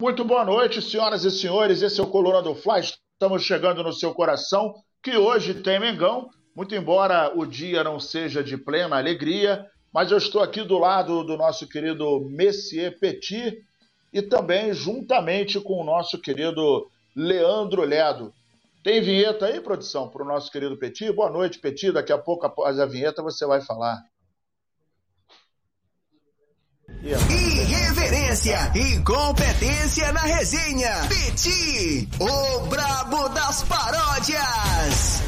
Muito boa noite, senhoras e senhores. Esse é o Coluna do Fla. Estamos chegando no seu coração, que hoje tem Mengão. Muito embora o dia não seja de plena alegria, mas eu estou aqui do lado do nosso querido Messier Petit e também juntamente com o nosso querido Leandro Ledo. Tem vinheta aí, produção, para o nosso querido Petit? Boa noite, Petit. Daqui a pouco, após a vinheta, você vai falar. Irreverência e competência na resenha. Petit, o brabo das paródias.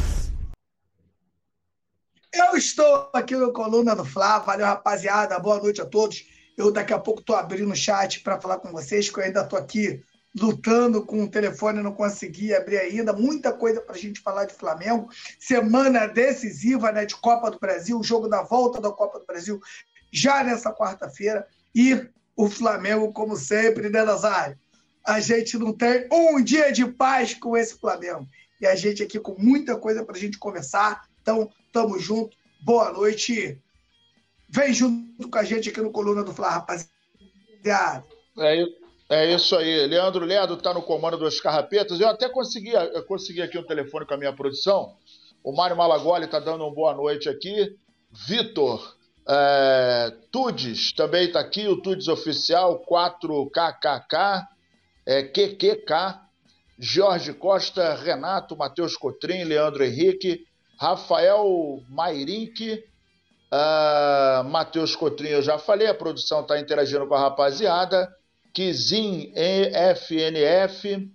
Eu estou aqui no Coluna do Fla. Valeu, rapaziada. Boa noite a todos. Eu daqui a pouco estou abrindo o chat para falar com vocês, que eu ainda estou aqui lutando com o telefone, não consegui abrir ainda. Muita coisa para a gente falar de Flamengo. Semana decisiva né, de Copa do Brasil, o jogo da volta da Copa do Brasil já nessa quarta-feira. E o Flamengo, como sempre, né, Nazário? A gente não tem um dia de paz com esse Flamengo. E a gente aqui com muita coisa para a gente conversar. Então, tamo junto. Boa noite. Vem junto com a gente aqui no Coluna do Fla, rapaziada. É, é isso aí. Leandro Ledo está no comando dos Carrapetas. Eu até consegui, eu consegui aqui um telefone com a minha produção. O Mário Malagoli está dando uma boa noite aqui. Vitor é, Tudes também está aqui. O Tudes Oficial 4KKK, é, QQK. Jorge Costa, Renato, Matheus Cotrim, Leandro Henrique, Rafael Mairink, uh, Matheus Cotrim, eu já falei, a produção está interagindo com a rapaziada. Kizim FNF,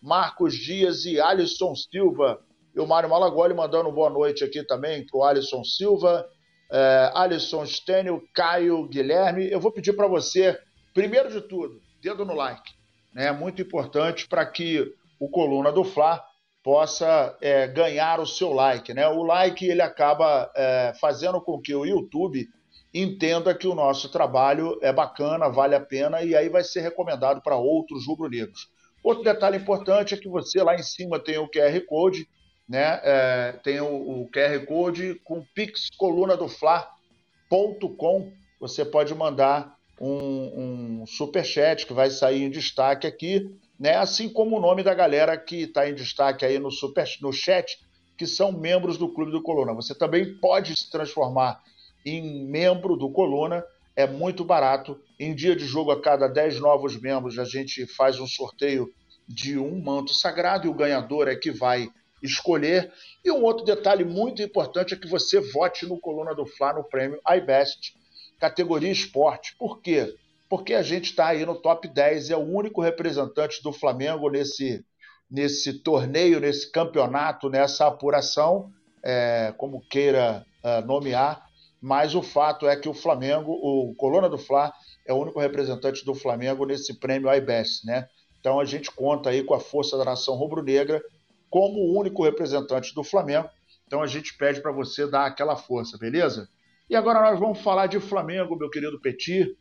Marcos Dias e Alisson Silva. E o Mário Malagoli mandando boa noite aqui também para o Alisson Silva, uh, Alisson Stênio, Caio Guilherme. Eu vou pedir para você, primeiro de tudo, dedo no like. É né? muito importante para que o Coluna do Fla possa é, ganhar o seu like. Né? O like ele acaba é, fazendo com que o YouTube entenda que o nosso trabalho é bacana, vale a pena e aí vai ser recomendado para outros rubro-negros. Outro detalhe importante é que você lá em cima tem o QR Code, né? É, tem o, o, QR Code com pixcolunadofla.com. Você pode mandar um, um superchat que vai sair em destaque aqui né? assim como o nome da galera que está em destaque aí no, super, no chat, que são membros do Clube do Coluna. Você também pode se transformar em membro do Coluna, é muito barato. Em dia de jogo, a cada 10 novos membros, a gente faz um sorteio de um manto sagrado e o ganhador é que vai escolher. E um outro detalhe muito importante é que você vote no Coluna do Fla no prêmio iBest, categoria esporte. Por quê? porque a gente está aí no top 10, é o único representante do Flamengo nesse, nesse torneio, nesse campeonato, nessa apuração, é, como queira uh, nomear, mas o fato é que o Flamengo, o Coluna do Fla, é o único representante do Flamengo nesse prêmio IBES, né? Então a gente conta aí com a força da nação rubro-negra como o único representante do Flamengo. Então a gente pede para você dar aquela força, beleza? E agora nós vamos falar de Flamengo, meu querido Petit.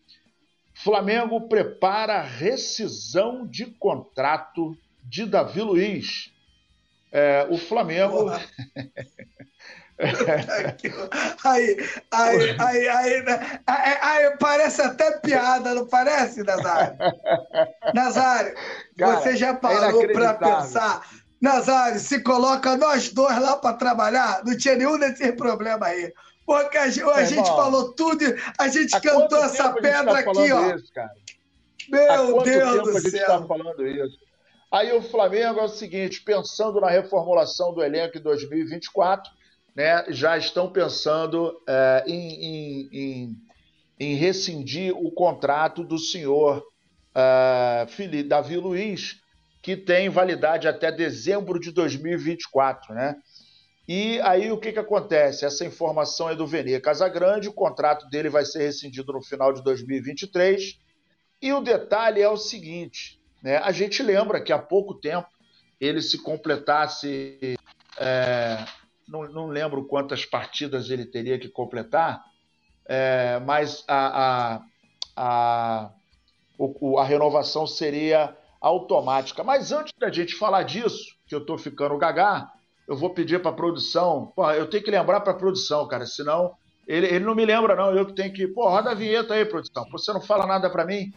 Flamengo prepara rescisão de contrato de Davi Luiz. É, o Flamengo. aí, aí, aí, aí, né? aí, aí, parece até piada, não parece, Nazário? Nazário, Cara, você já parou é para pensar? Nazário, se coloca nós dois lá para trabalhar, não tinha nenhum desses problemas aí. Porque a, gente, a gente falou tudo, a gente Há cantou essa pedra tá aqui, ó. Isso, Meu Deus do céu. Tá falando isso? Aí o Flamengo é o seguinte, pensando na reformulação do elenco em 2024, né, já estão pensando é, em, em, em, em, rescindir o contrato do senhor é, Felipe, Davi Luiz, que tem validade até dezembro de 2024, né? E aí o que, que acontece? Essa informação é do Vene Casagrande, o contrato dele vai ser rescindido no final de 2023. E o detalhe é o seguinte: né? a gente lembra que há pouco tempo ele se completasse. É, não, não, lembro quantas partidas ele teria que completar, é, mas a, a, a, o, a renovação seria automática. Mas antes da gente falar disso, que eu estou ficando gagá, eu vou pedir para a produção. Pô, eu tenho que lembrar para a produção, cara, senão ele, ele não me lembra, não. Eu que tenho que. Pô, roda a vinheta aí, produção. Você não fala nada para mim?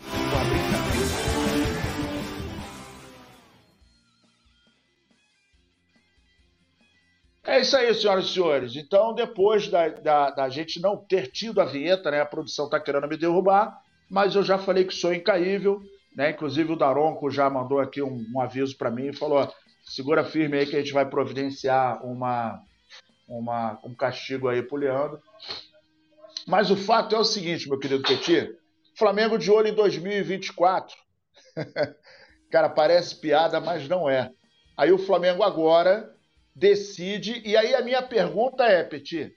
É isso aí, senhoras e senhores. Então, depois da, da, da gente não ter tido a vinheta, né? A produção está querendo me derrubar, mas eu já falei que sou incaível né? Inclusive o Daronco já mandou aqui um, um aviso para mim e falou: segura firme aí que a gente vai providenciar uma, uma, um castigo aí pro Leandro. Mas o fato é o seguinte, meu querido Petit, Flamengo de olho em 2024. Cara, parece piada, mas não é. Aí o Flamengo agora decide. E aí a minha pergunta é, Petit,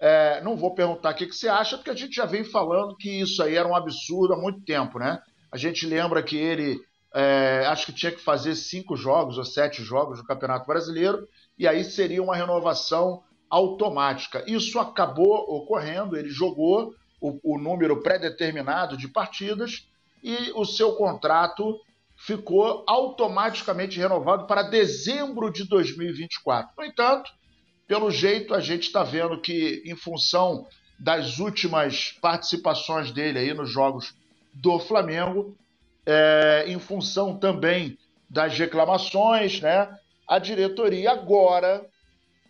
é, não vou perguntar o que, que você acha, porque a gente já vem falando que isso aí era um absurdo há muito tempo, né? A gente lembra que ele é, acho que tinha que fazer cinco jogos ou sete jogos no Campeonato Brasileiro, e aí seria uma renovação automática. Isso acabou ocorrendo, ele jogou o, o número pré-determinado de partidas e o seu contrato ficou automaticamente renovado para dezembro de 2024. No entanto, pelo jeito, a gente está vendo que, em função das últimas participações dele aí nos jogos do Flamengo, é, em função também das reclamações, né? A diretoria agora,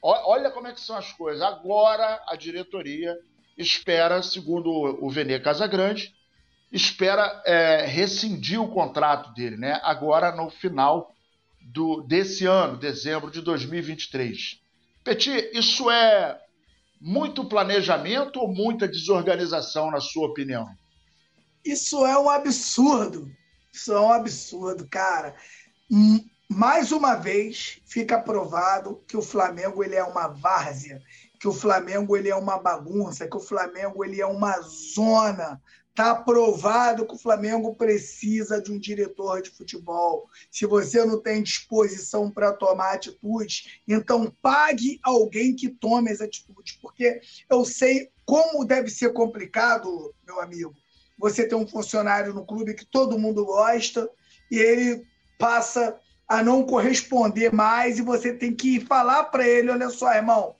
olha como é que são as coisas. Agora a diretoria espera, segundo o Vene Casagrande, espera é, rescindir o contrato dele, né? Agora no final do, desse ano, dezembro de 2023. Petit, isso é muito planejamento ou muita desorganização, na sua opinião? Isso é um absurdo. Isso é um absurdo, cara. Mais uma vez fica provado que o Flamengo ele é uma várzea, que o Flamengo ele é uma bagunça, que o Flamengo ele é uma zona Está provado que o Flamengo precisa de um diretor de futebol. Se você não tem disposição para tomar atitude, então pague alguém que tome as atitudes. Porque eu sei como deve ser complicado, meu amigo, você ter um funcionário no clube que todo mundo gosta e ele passa a não corresponder mais e você tem que falar para ele: olha só, irmão,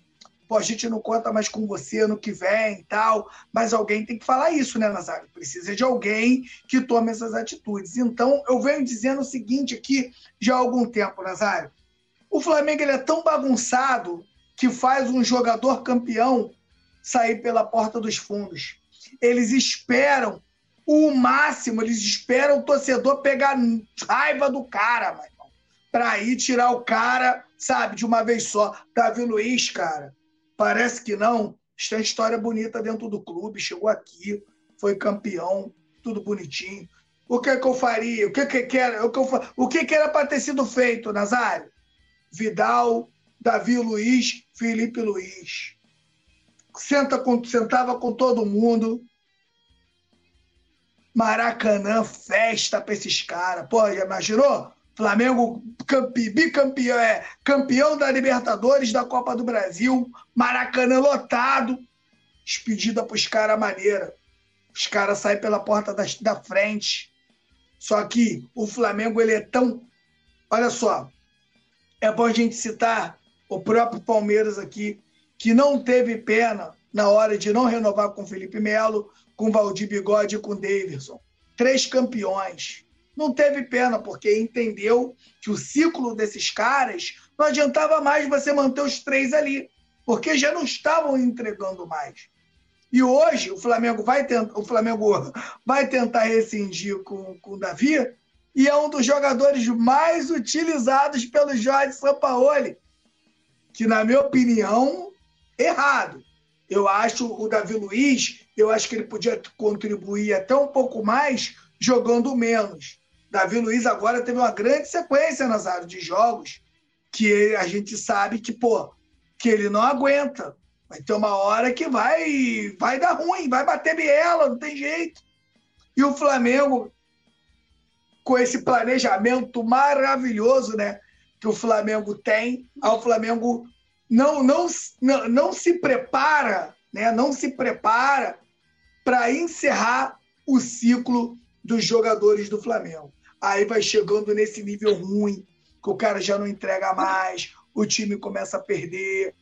pô, a gente não conta mais com você no que vem e tal, mas alguém tem que falar isso, né, Nazário? Precisa de alguém que tome essas atitudes. Então, eu venho dizendo o seguinte aqui já há algum tempo, Nazário. O Flamengo ele é tão bagunçado que faz um jogador campeão sair pela porta dos fundos. Eles esperam o máximo, eles esperam o torcedor pegar raiva do cara, mano, para ir tirar o cara, sabe, de uma vez só. Davi Luiz, cara, Parece que não. Tem história bonita dentro do clube. Chegou aqui, foi campeão, tudo bonitinho. O que, é que eu faria? O que, é que era? O que, eu, o que, é que era para ter sido feito, Nazário? Vidal, Davi Luiz, Felipe Luiz. Senta com, sentava com todo mundo. Maracanã, festa para esses caras. Pô, já imaginou? Flamengo campe, bicampeão, é, campeão da Libertadores, da Copa do Brasil, Maracanã lotado. Despedida para os caras maneira. Os caras saem pela porta da, da frente. Só que o Flamengo ele é tão. Olha só, é bom a gente citar o próprio Palmeiras aqui, que não teve pena na hora de não renovar com Felipe Melo, com Valdir Bigode e com Davidson. Três campeões não teve pena, porque entendeu que o ciclo desses caras não adiantava mais você manter os três ali, porque já não estavam entregando mais. E hoje o Flamengo vai tentar, o Flamengo vai tentar rescindir com, com o Davi e é um dos jogadores mais utilizados pelo Jorge Sampaoli, que na minha opinião errado. Eu acho o Davi Luiz, eu acho que ele podia contribuir até um pouco mais jogando menos. Davi Luiz agora teve uma grande sequência nas áreas de jogos que a gente sabe que, pô, que ele não aguenta. Vai ter uma hora que vai, vai dar ruim, vai bater biela, não tem jeito. E o Flamengo, com esse planejamento maravilhoso, né, que o Flamengo tem, o Flamengo não, não, não, não se prepara, né, não se prepara para encerrar o ciclo dos jogadores do Flamengo. Aí vai chegando nesse nível ruim, que o cara já não entrega mais, o time começa a perder,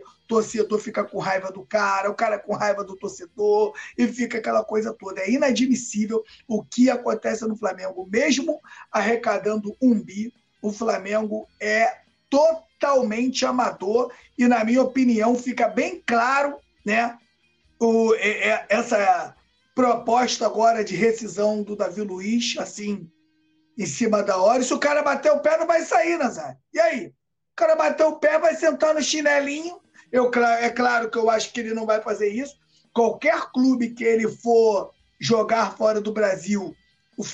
o torcedor fica com raiva do cara, o cara com raiva do torcedor, e fica aquela coisa toda. É inadmissível o que acontece no Flamengo. Mesmo arrecadando um bi, o Flamengo é totalmente amador e, na minha opinião, fica bem claro né, o, é, é, essa proposta agora de rescisão do Davi Luiz, assim, em cima da hora. Se o cara bater o pé, não vai sair, Nazário. E aí? O cara bater o pé, vai sentar no chinelinho. Eu, é claro que eu acho que ele não vai fazer isso. Qualquer clube que ele for jogar fora do Brasil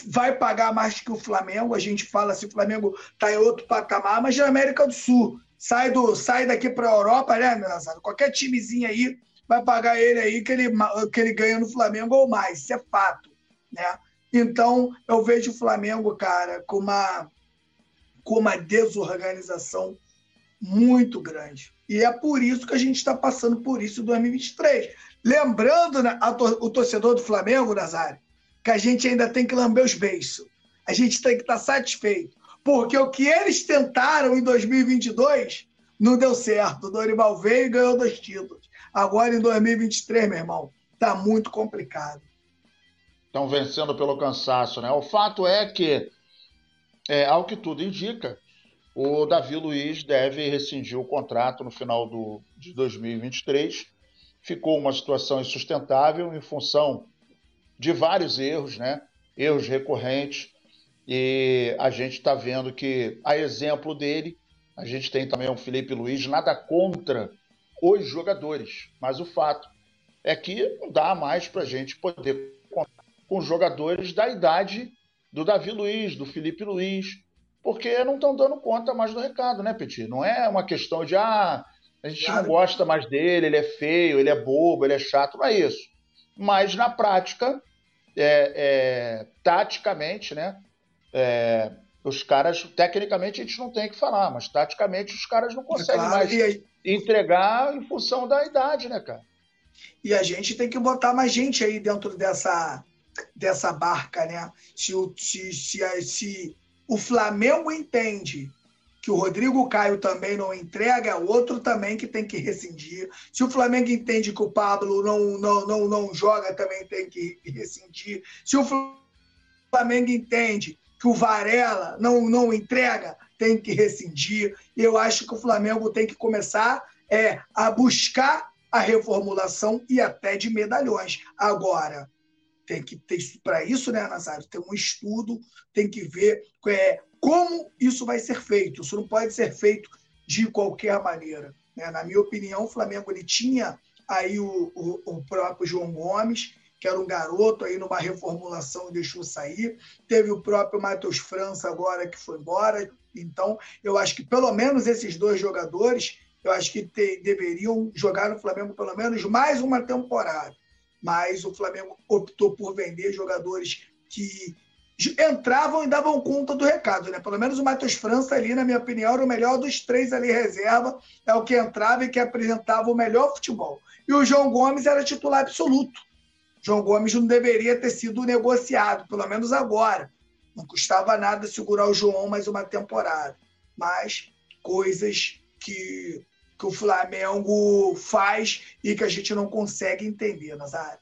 vai pagar mais que o Flamengo. A gente fala se o Flamengo está em outro patamar, mas na América do Sul. Sai, do, sai daqui para a Europa, né, Nazário? Qualquer timezinho aí vai pagar ele aí que ele, que ele ganha no Flamengo ou mais. Isso é fato, né? Então, eu vejo o Flamengo, cara, com uma, com uma desorganização muito grande. E é por isso que a gente está passando por isso em 2023. Lembrando né, o torcedor do Flamengo, Nazário, que a gente ainda tem que lamber os beiços. A gente tem que estar tá satisfeito. Porque o que eles tentaram em 2022 não deu certo. O Dorival veio e ganhou dois títulos. Agora, em 2023, meu irmão, está muito complicado. Estão vencendo pelo cansaço, né? O fato é que, é, ao que tudo indica, o Davi Luiz deve rescindir o contrato no final do, de 2023. Ficou uma situação insustentável em função de vários erros, né? Erros recorrentes. E a gente está vendo que, a exemplo dele, a gente tem também o Felipe Luiz, nada contra os jogadores. Mas o fato é que não dá mais para a gente poder contar com jogadores da idade do Davi Luiz, do Felipe Luiz, porque não estão dando conta mais do recado, né, Petit? Não é uma questão de, ah, a gente claro. não gosta mais dele, ele é feio, ele é bobo, ele é chato, não é isso. Mas na prática, é, é, taticamente, né, é, os caras, tecnicamente a gente não tem que falar, mas taticamente os caras não conseguem claro, mais aí... entregar em função da idade, né, cara? E a gente tem que botar mais gente aí dentro dessa, dessa barca, né? Se o, se, se, se o Flamengo entende que o Rodrigo Caio também não entrega, é outro também que tem que rescindir. Se o Flamengo entende que o Pablo não, não, não, não joga, também tem que rescindir. Se o Flamengo entende que o Varela não, não entrega, tem que rescindir. Eu acho que o Flamengo tem que começar é, a buscar a reformulação e até de medalhões. Agora, tem que ter para isso, né, Nazário? Tem um estudo, tem que ver é, como isso vai ser feito. Isso não pode ser feito de qualquer maneira. Né? Na minha opinião, o Flamengo ele tinha aí o, o, o próprio João Gomes, que era um garoto aí numa reformulação e deixou sair. Teve o próprio Matheus França agora que foi embora. Então, eu acho que pelo menos esses dois jogadores, eu acho que te, deveriam jogar no Flamengo pelo menos mais uma temporada. Mas o Flamengo optou por vender jogadores que entravam e davam conta do recado, né? Pelo menos o Matheus França ali, na minha opinião, era o melhor dos três ali reserva, é o que entrava e que apresentava o melhor futebol. E o João Gomes era titular absoluto. João Gomes não deveria ter sido negociado, pelo menos agora. Não custava nada segurar o João mais uma temporada. Mas coisas que, que o Flamengo faz e que a gente não consegue entender, Nazário.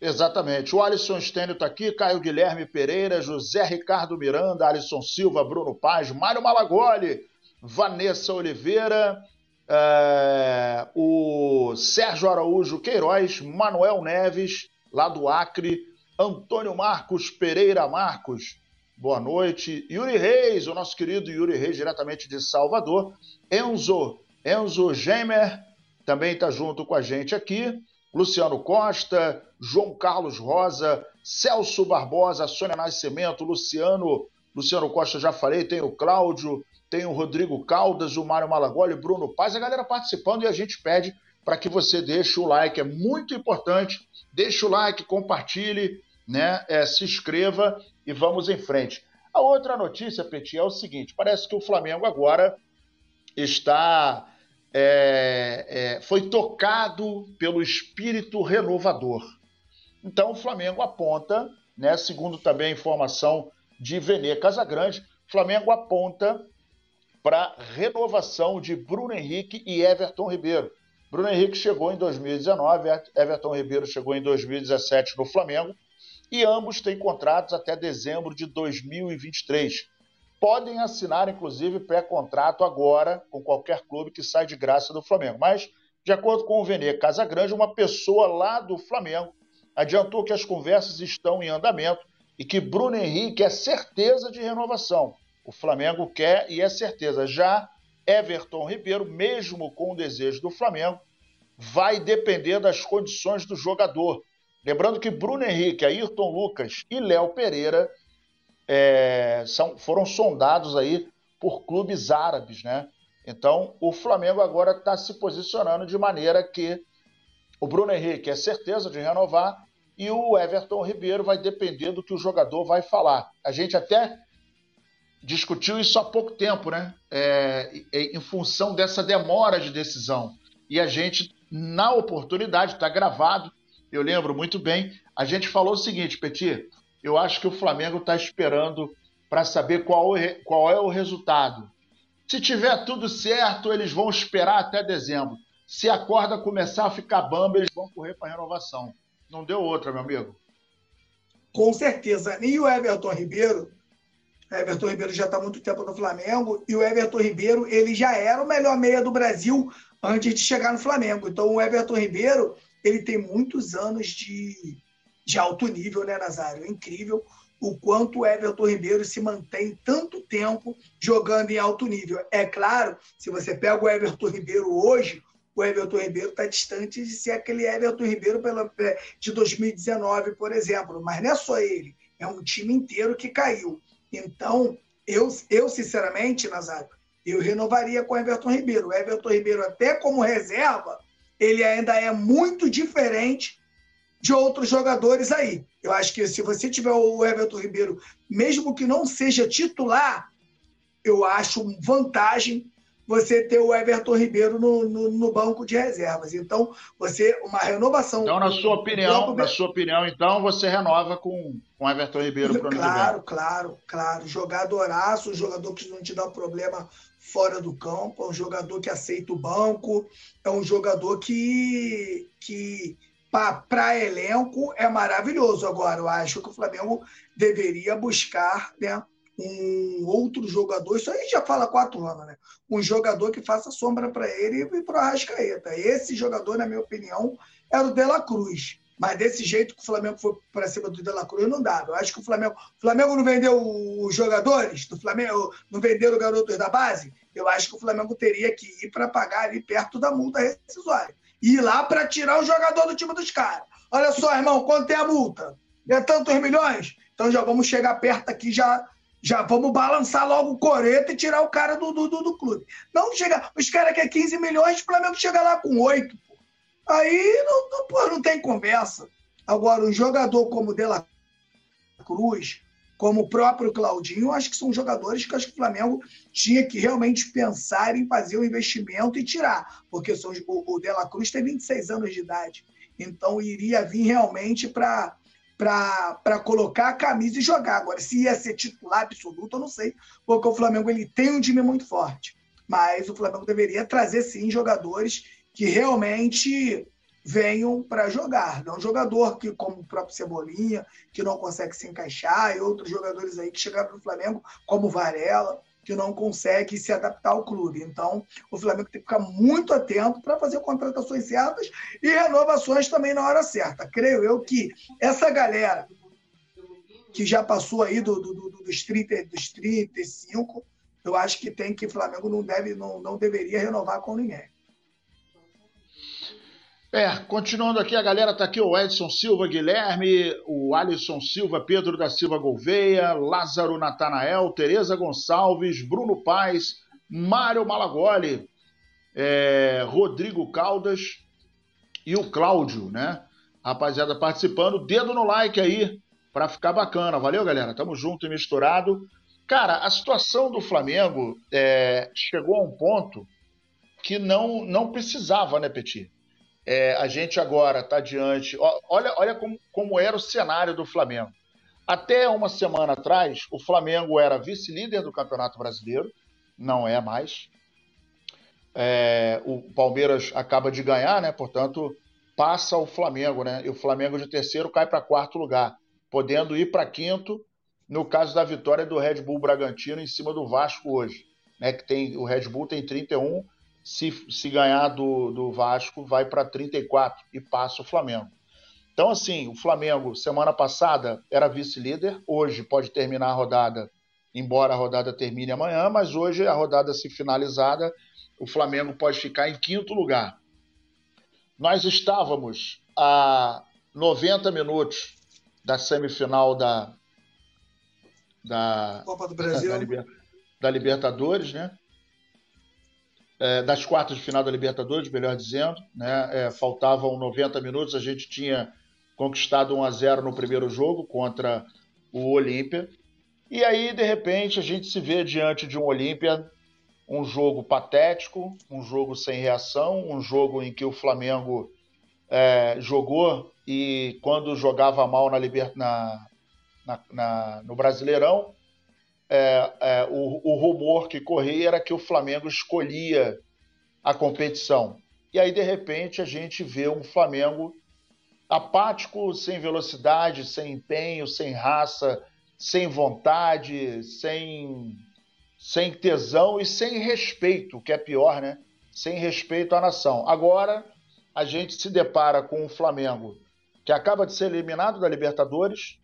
Exatamente. O Alisson Stênio está aqui, Caio Guilherme Pereira, José Ricardo Miranda, Alisson Silva, Bruno Paz, Mário Malagoli, Vanessa Oliveira, é, o Sérgio Araújo Queiroz, Manuel Neves, lá do Acre, Antônio Marcos Pereira Marcos, boa noite. Yuri Reis, o nosso querido Yuri Reis, diretamente de Salvador. Enzo, Enzo Gemer, também está junto com a gente aqui. Luciano Costa, João Carlos Rosa, Celso Barbosa, Sônia Nascimento, Luciano, Luciano Costa já falei, tem o Cláudio, tem o Rodrigo Caldas, o Mário Malagoli, o Bruno Paz, a galera participando e a gente pede para que você deixe o like, é muito importante. Deixe o like, compartilhe, né? É, se inscreva e vamos em frente. A outra notícia, Petit, é o seguinte: parece que o Flamengo agora está. É, é, foi tocado pelo espírito renovador. Então o Flamengo aponta, né, segundo também a informação de Venê Casagrande, o Flamengo aponta para renovação de Bruno Henrique e Everton Ribeiro. Bruno Henrique chegou em 2019, Everton Ribeiro chegou em 2017 no Flamengo e ambos têm contratos até dezembro de 2023. podem assinar, inclusive, pré-contrato agora com qualquer clube que sai de graça do Flamengo. Mas, de acordo com o Vene Casagrande, uma pessoa lá do Flamengo adiantou que as conversas estão em andamento e que Bruno Henrique é certeza de renovação. O Flamengo quer e é certeza. Já Everton Ribeiro, mesmo com o desejo do Flamengo, vai depender das condições do jogador. Lembrando que Bruno Henrique, Ayrton Lucas e Léo Pereira é, são, foram sondados aí por clubes árabes, né? Então, o Flamengo agora está se posicionando de maneira que o Bruno Henrique é certeza de renovar e o Everton Ribeiro vai depender do que o jogador vai falar. A gente até discutiu isso há pouco tempo, né? É, em função dessa demora de decisão. E a gente, na oportunidade, está gravado, eu lembro muito bem, a gente falou o seguinte, Petit, eu acho que o Flamengo está esperando para saber qual, qual é o resultado. Se tiver tudo certo, eles vão esperar até dezembro. Se a corda começar a ficar bamba, eles vão correr para renovação. Não deu outra, meu amigo. Com certeza. E o Everton Ribeiro, Everton Ribeiro já está há muito tempo no Flamengo, e o Everton Ribeiro ele já era o melhor meia do Brasil antes de chegar no Flamengo. Então o Everton Ribeiro ele tem muitos anos de, de alto nível, né, Nazário? É incrível o quanto o Everton Ribeiro se mantém tanto tempo jogando em alto nível. É claro, se você pega o Everton Ribeiro hoje, o Everton Ribeiro está distante de ser aquele Everton Ribeiro pela, é, de 2019, por exemplo. Mas não é só ele, é um time inteiro que caiu. Então, eu, eu sinceramente, Nazário, eu renovaria com o Everton Ribeiro. O Everton Ribeiro, até como reserva, ele ainda é muito diferente de outros jogadores aí. Eu acho que se você tiver o Everton Ribeiro, mesmo que não seja titular, eu acho vantagem você ter o Everton Ribeiro no, no, no, banco de reservas. Então, você uma renovação. Então, na sua opinião, na sua opinião, então você renova com o Everton Ribeiro para o Claro, claro, claro. Jogadoraço, jogador que não te dá problema fora do campo, é um jogador que aceita o banco, é um jogador que, que para elenco é maravilhoso. Agora, eu acho que o Flamengo deveria buscar né, um outro jogador, isso aí já fala quatro anos, né? Um jogador que faça sombra para ele e para o Arrascaeta. Esse jogador, na minha opinião, era o De La Cruz. Mas desse jeito que o Flamengo foi para cima do De La Cruz, não dá. Eu acho que o Flamengo. O Flamengo não vendeu os jogadores do Flamengo, não vendeu os garotos da base. Eu acho que o Flamengo teria que ir para pagar ali perto da multa rescisória. Ir lá para tirar o jogador do time dos caras. Olha só, irmão, quanto é a multa? É tantos milhões? Então já vamos chegar perto aqui, já já vamos balançar logo o coreto e tirar o cara do, do, do, clube. Não chega. Os caras querem 15 milhões, o Flamengo chega lá com 8. Pô. Aí não, não, pô, não tem conversa. Agora, um jogador como o De La Cruz, como o próprio Claudinho, acho que são jogadores que acho que o Flamengo tinha que realmente pensar em fazer o um investimento e tirar. Porque são, o, o De La Cruz tem 26 anos de idade. Então iria vir realmente para para colocar a camisa e jogar. Agora, se ia ser titular absoluto, eu não sei, porque o Flamengo ele tem um time muito forte. Mas o Flamengo deveria trazer, sim, jogadores que realmente venham para jogar. Não um jogador que, como o próprio Cebolinha, que não consegue se encaixar, e outros jogadores aí que chegaram no Flamengo, como Varela que não consegue se adaptar ao clube. Então, o Flamengo tem que ficar muito atento para fazer contratações certas e renovações também na hora certa. Creio eu que essa galera que já passou aí do, do, do, dos, 30, dos 35, eu acho que tem que o Flamengo não, deve, não, não deveria renovar com ninguém. É, continuando aqui, a galera tá aqui, o Edson Silva Guilherme, o Alisson Silva, Pedro da Silva Gouveia, Lázaro Natanael, Tereza Gonçalves, Bruno Paz, Mário Malagoli, é, Rodrigo Caldas e o Cláudio, né? Rapaziada participando, dedo no like aí para ficar bacana. Valeu, galera. Tamo junto e misturado. Cara, a situação do Flamengo é, chegou a um ponto que não, não precisava, né, Petit? É, a gente agora está diante. Olha, olha como, como era o cenário do Flamengo. Até uma semana atrás, o Flamengo era vice-líder do Campeonato Brasileiro, não é mais. É, o Palmeiras acaba de ganhar, né? Portanto, passa o Flamengo, né? E o Flamengo de terceiro cai para quarto lugar, podendo ir para quinto no caso da vitória do Red Bull Bragantino em cima do Vasco hoje. Né, que tem, o Red Bull tem 31, se, se ganhar do, do Vasco, vai para 34 e passa o Flamengo. Então, assim, o Flamengo, semana passada, era vice-líder, hoje pode terminar a rodada, embora a rodada termine amanhã, mas hoje a rodada se finalizada, o Flamengo pode ficar em quinto lugar. Nós estávamos a 90 minutos da semifinal da, da Copa do Brasil, da, da, da Libertadores, né? É, das quartas de final da Libertadores, melhor dizendo, né? É, faltavam 90 minutos, a gente tinha conquistado 1 a 0 no primeiro jogo contra o Olímpia. E aí, de repente, a gente se vê diante de um Olímpia, um jogo patético, um jogo sem reação, um jogo em que o Flamengo é, jogou e quando jogava mal na, na, na no Brasileirão, é, é, o, o, rumor que corria era que o Flamengo escolhia a competição. E aí, de repente, a gente vê um Flamengo apático, sem velocidade, sem empenho, sem raça, sem vontade, sem, sem tesão e sem respeito, que é pior, né? Sem respeito à nação. Agora, a gente se depara com um Flamengo que acaba de ser eliminado da Libertadores.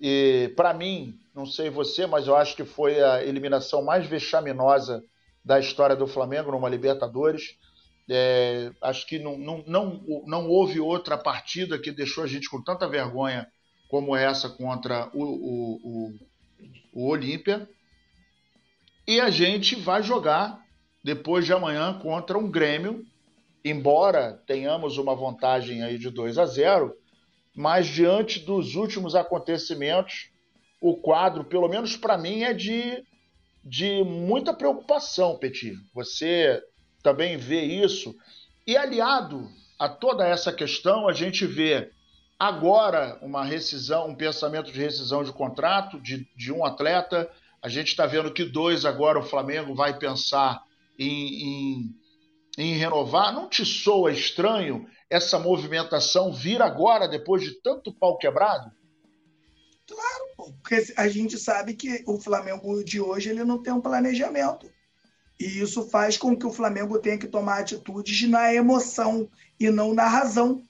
E, para mim, não sei você, mas eu acho que foi a eliminação mais vexaminosa da história do Flamengo numa Libertadores. É, acho que não, não, não, não houve outra partida que deixou a gente com tanta vergonha como essa contra o, o, o, o Olímpia. E a gente vai jogar depois de amanhã contra um Grêmio, embora tenhamos uma vantagem aí de 2 a 0, mas diante dos últimos acontecimentos, o quadro, pelo menos para mim, é de, de muita preocupação, Petit. Você também vê isso. E aliado a toda essa questão, a gente vê agora uma rescisão, um pensamento de rescisão de contrato de, de um atleta. A gente está vendo que dois agora o Flamengo vai pensar em, em, em renovar. Não te soa estranho essa movimentação vir agora, depois de tanto pau quebrado? Claro, porque a gente sabe que o Flamengo de hoje ele não tem um planejamento. E isso faz com que o Flamengo tenha que tomar atitudes na emoção e não na razão.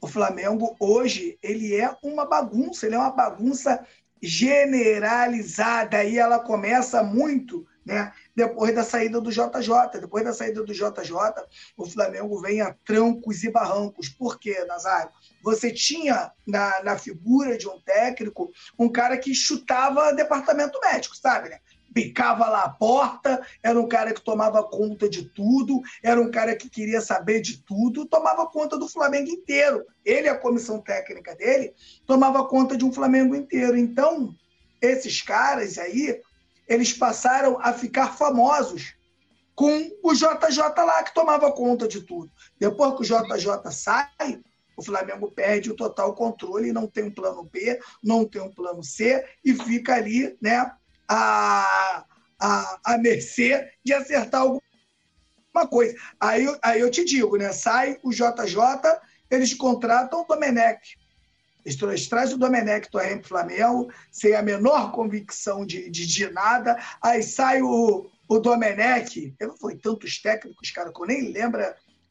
O Flamengo hoje ele é uma bagunça, ele é uma bagunça generalizada e ela começa muito né? Depois da saída do JJ, depois da saída do JJ, o Flamengo vem a trancos e barrancos. Por quê, Nazário? Você tinha na, na figura de um técnico um cara que chutava departamento médico, sabe? Né? picava lá a porta, era um cara que tomava conta de tudo, era um cara que queria saber de tudo, tomava conta do Flamengo inteiro. Ele, a comissão técnica dele, tomava conta de um Flamengo inteiro. Então, esses caras aí, eles passaram a ficar famosos com o JJ lá, que tomava conta de tudo. Depois que o JJ sai, o Flamengo perde o total controle, não tem um plano B, não tem um plano C, e fica ali né, a, a, a mercê de acertar alguma coisa. Aí, aí eu te digo, né? Sai o JJ, eles contratam o Domenech. Eles trazem o Domenech Torrent para o Flamengo, sem a menor convicção de, de, de, nada. Aí sai o, o Domenech. Foi tantos técnicos, cara, que eu nem lembro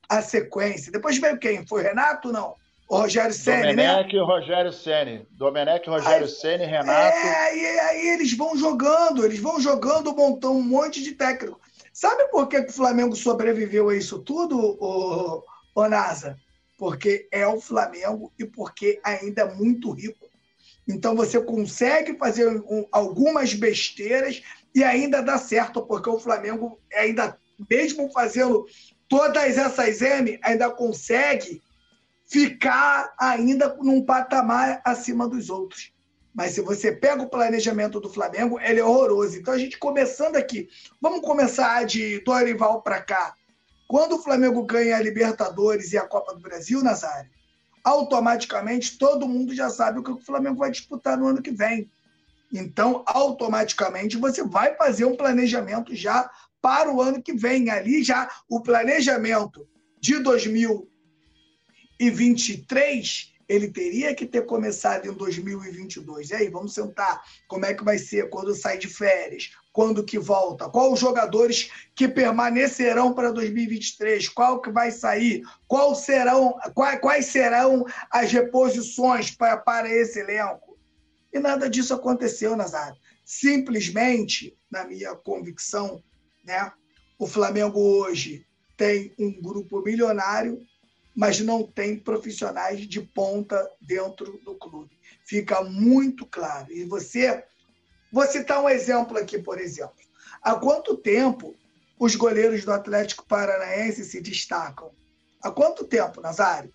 a sequência. Depois veio quem? Foi Renato não? O Rogério Senni, né? Domenech e Rogério Senni. Domenech, Rogério aí, Senni, Renato. É, e aí eles vão jogando, eles vão jogando, montão um monte de técnico. Sabe por que o Flamengo sobreviveu a isso tudo, o, o NASA? Porque é o Flamengo e porque ainda é muito rico. Então você consegue fazer um, algumas besteiras e ainda dá certo, porque o Flamengo ainda, mesmo fazendo todas essas M, ainda consegue ficar ainda num patamar acima dos outros. Mas se você pega o planejamento do Flamengo, ele é horroroso. Então a gente começando aqui, vamos começar de Dorival para cá. Quando o Flamengo ganha a Libertadores e a Copa do Brasil, Nazário, automaticamente todo mundo já sabe o que o Flamengo vai disputar no ano que vem. Então, automaticamente, você vai fazer um planejamento já para o ano que vem. Ali já o planejamento de 2023 ele teria que ter começado em 2022. E aí, vamos sentar. Como é que vai ser quando sai de férias? Quando que volta? Quais os jogadores que permanecerão para 2023? Qual que vai sair? Qual serão, quais, quais serão as reposições para, para esse elenco? E nada disso aconteceu, Nazário. Simplesmente, na minha convicção, né, o Flamengo hoje tem um grupo milionário mas não tem profissionais de ponta dentro do clube. Fica muito claro. E você, vou citar um exemplo aqui, por exemplo. Há quanto tempo os goleiros do Atlético Paranaense se destacam? Há quanto tempo, Nazário?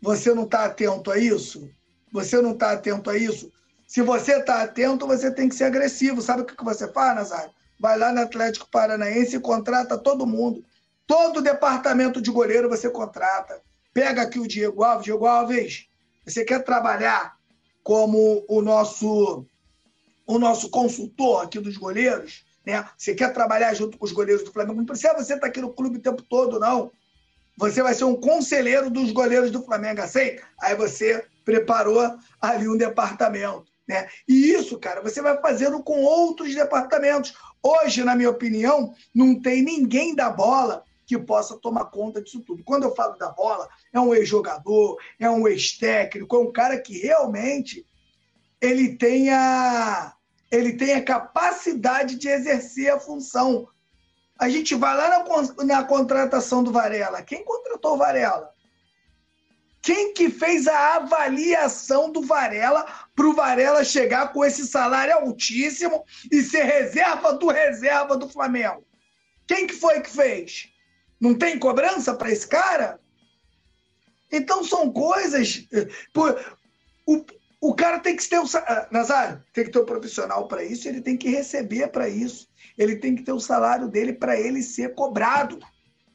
Você não está atento a isso? Você não está atento a isso? Se você está atento, você tem que ser agressivo. Sabe o que você faz, Nazário? Vai lá no Atlético Paranaense e contrata todo mundo. Todo departamento de goleiro você contrata. Pega aqui o Diego Alves. Diego Alves, você quer trabalhar como o nosso, o nosso consultor aqui dos goleiros? Né? Você quer trabalhar junto com os goleiros do Flamengo? Não precisa você estar tá aqui no clube o tempo todo, não. Você vai ser um conselheiro dos goleiros do Flamengo, aceita? Aí você preparou ali um departamento. Né? E isso, cara, você vai fazendo com outros departamentos. Hoje, na minha opinião, não tem ninguém da bola que possa tomar conta disso tudo. Quando eu falo da bola, é um ex-jogador, é um ex-técnico, é um cara que realmente ele tenha ele tem a capacidade de exercer a função. A gente vai lá na, na contratação do Varela. Quem contratou o Varela? Quem que fez a avaliação do Varela para o Varela chegar com esse salário altíssimo e ser reserva do reserva do Flamengo? Quem que foi que fez? Não tem cobrança para esse cara? Então são coisas. Eh, o, o cara tem que ter o. Ah, Nazário, tem que ter um profissional para isso, ele tem que receber para isso. Ele tem que ter o salário dele para ele ser cobrado.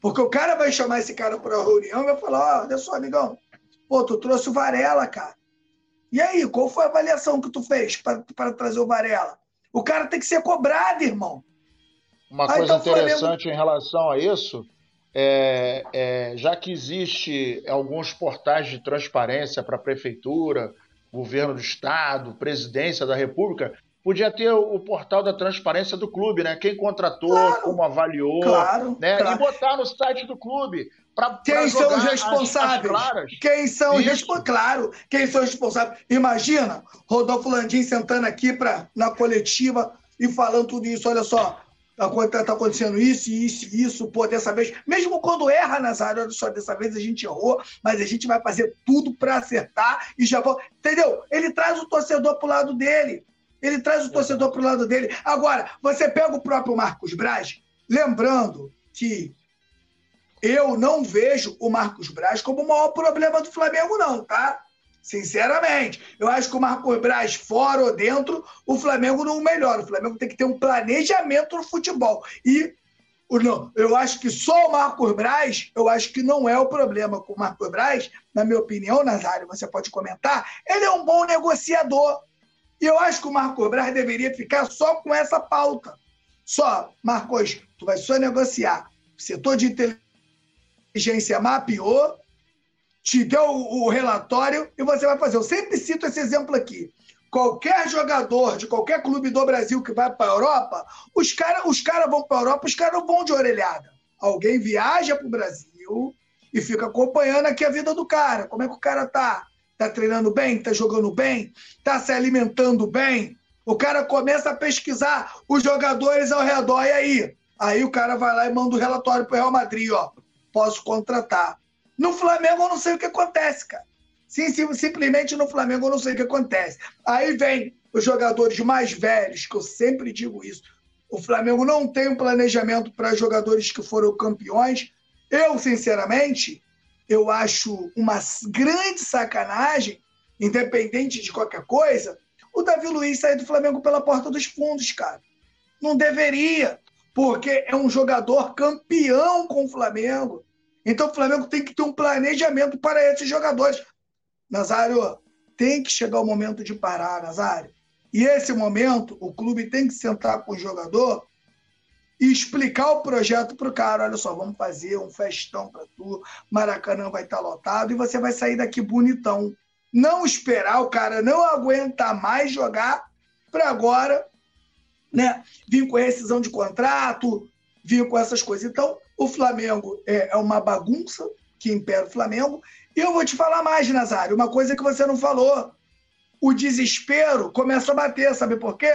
Porque o cara vai chamar esse cara para uma reunião e vai falar: Ó, oh, olha só, amigão, pô, tu trouxe o Varela, cara. E aí, qual foi a avaliação que tu fez para trazer o Varela? O cara tem que ser cobrado, irmão. Uma aí coisa tá interessante Flamengo... em relação a isso é, é, já que existe alguns portais de transparência para a prefeitura, governo do estado, presidência da república, podia ter o portal da transparência do clube, né? Quem contratou, claro, como avaliou, claro, né? Claro. E botar no site do clube. Pra, quem pra são os responsáveis? As, as quem são os responsáveis? Claro, quem são os responsáveis? Imagina Rodolfo Landim sentando aqui pra, na coletiva e falando tudo isso. Olha só, está tá acontecendo isso, isso, isso, pô, dessa vez, mesmo quando erra nas áreas, só dessa vez a gente errou, mas a gente vai fazer tudo para acertar e já vou. Entendeu? Ele traz o torcedor pro lado dele. Ele traz o torcedor pro lado dele. Agora, você pega o próprio Marcos Braz, lembrando que eu não vejo o Marcos Braz como o maior problema do Flamengo, não, tá? Sinceramente, eu acho que o Marcos Braz, fora ou dentro, o Flamengo não melhora. O Flamengo tem que ter um planejamento no futebol. E não, eu acho que só o Marcos Braz, eu acho que não é o problema com o Marcos Braz, na minha opinião, Nazário, você pode comentar, ele é um bom negociador. E eu acho que o Marcos Braz deveria ficar só com essa pauta. Só, Marcos, tu vai só negociar. O setor de inteligência mapeou, te deu o relatório e você vai fazer. Eu sempre cito esse exemplo aqui. Qualquer jogador de qualquer clube do Brasil que vai para a Europa, os caras os cara vão para a Europa, os caras vão de orelhada. Alguém viaja para o Brasil e fica acompanhando aqui a vida do cara. Como é que o cara tá? Tá treinando bem? Tá jogando bem? Tá se alimentando bem? O cara começa a pesquisar os jogadores ao redor. E aí? Aí o cara vai lá e manda o um relatório para o Real Madrid, ó. Posso contratar. No Flamengo eu não sei o que acontece, cara. Sim, sim, simplesmente no Flamengo eu não sei o que acontece. Aí vem os jogadores mais velhos, que eu sempre digo isso. O Flamengo não tem um planejamento para jogadores que foram campeões. Eu, sinceramente, eu acho uma grande sacanagem, independente de qualquer coisa, o Davi Luiz sair do Flamengo pela porta dos fundos, cara. Não deveria, porque é um jogador campeão com o Flamengo. Então o Flamengo tem que ter um planejamento para esses jogadores. Nazário, tem que chegar o momento de parar, Nazário. E esse momento, o clube tem que sentar com o jogador e explicar o projeto para o cara. Olha só, vamos fazer um festão para tu, Maracanã vai estar tá lotado e você vai sair daqui bonitão. Não esperar o cara não aguentar mais jogar para agora, né? Vir com rescisão de contrato, vir com essas coisas. Então, o Flamengo é, é uma bagunça que impera o Flamengo. E eu vou te falar mais, Nazário, uma coisa que você não falou. O desespero começa a bater, sabe por quê?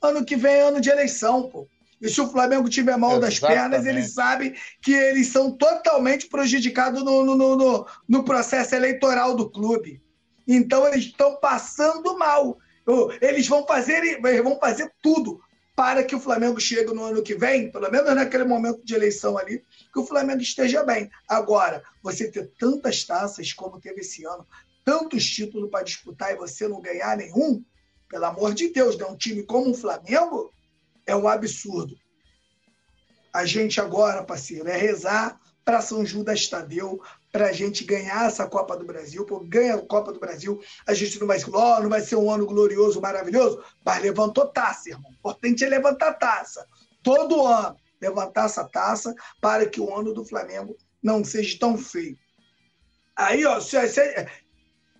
Ano que vem é ano de eleição, pô. E se o Flamengo tiver mal Exatamente. das pernas, eles sabem que eles são totalmente prejudicados no, no, no, no processo eleitoral do clube. Então eles estão passando mal. Eles vão fazer, eles vão fazer tudo para que o Flamengo chegue no ano que vem, pelo menos naquele momento de eleição ali, que o Flamengo esteja bem. Agora, você ter tantas taças como teve esse ano, tantos títulos para disputar e você não ganhar nenhum, pelo amor de Deus, né? um time como o Flamengo é um absurdo. A gente agora, parceiro, é rezar para São Judas Tadeu, para a gente ganhar essa Copa do Brasil. Pô, ganha a Copa do Brasil, a gente não vai, oh, não vai ser um ano glorioso, maravilhoso, mas levantou taça, irmão. O importante é levantar taça. Todo ano, levantar essa taça para que o ano do Flamengo não seja tão feio. Aí, ó, se, se,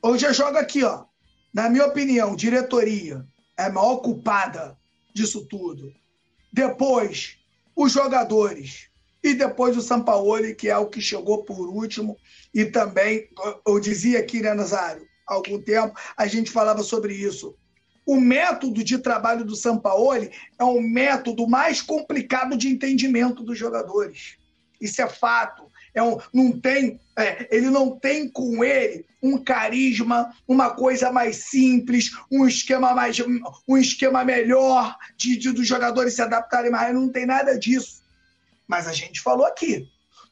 hoje eu jogo aqui, ó. Na minha opinião, diretoria é a maior culpada disso tudo. Depois, os jogadores e depois o Sampaoli, que é o que chegou por último, e também, eu dizia aqui, né, Nazário, há algum tempo, a gente falava sobre isso. O método de trabalho do Sampaoli é um método mais complicado de entendimento dos jogadores. Isso é fato. É um, não tem, é, ele não tem com ele um carisma, uma coisa mais simples, um esquema mais, um esquema melhor de, de dos jogadores se adaptarem mais. Não tem nada disso. Mas a gente falou aqui.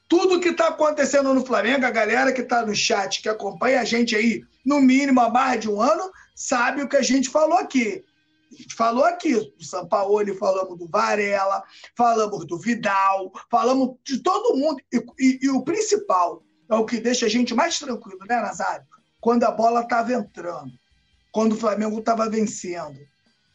Tudo que está acontecendo no Flamengo, a galera que está no chat, que acompanha a gente aí, no mínimo há mais de um ano, sabe o que a gente falou aqui. A gente falou aqui do Sampaoli, falamos do Varela, falamos do Vidal, falamos de todo mundo. E, e, e, o principal, é o que deixa a gente mais tranquilo, né, Nazário? Quando a bola estava entrando, quando o Flamengo estava vencendo.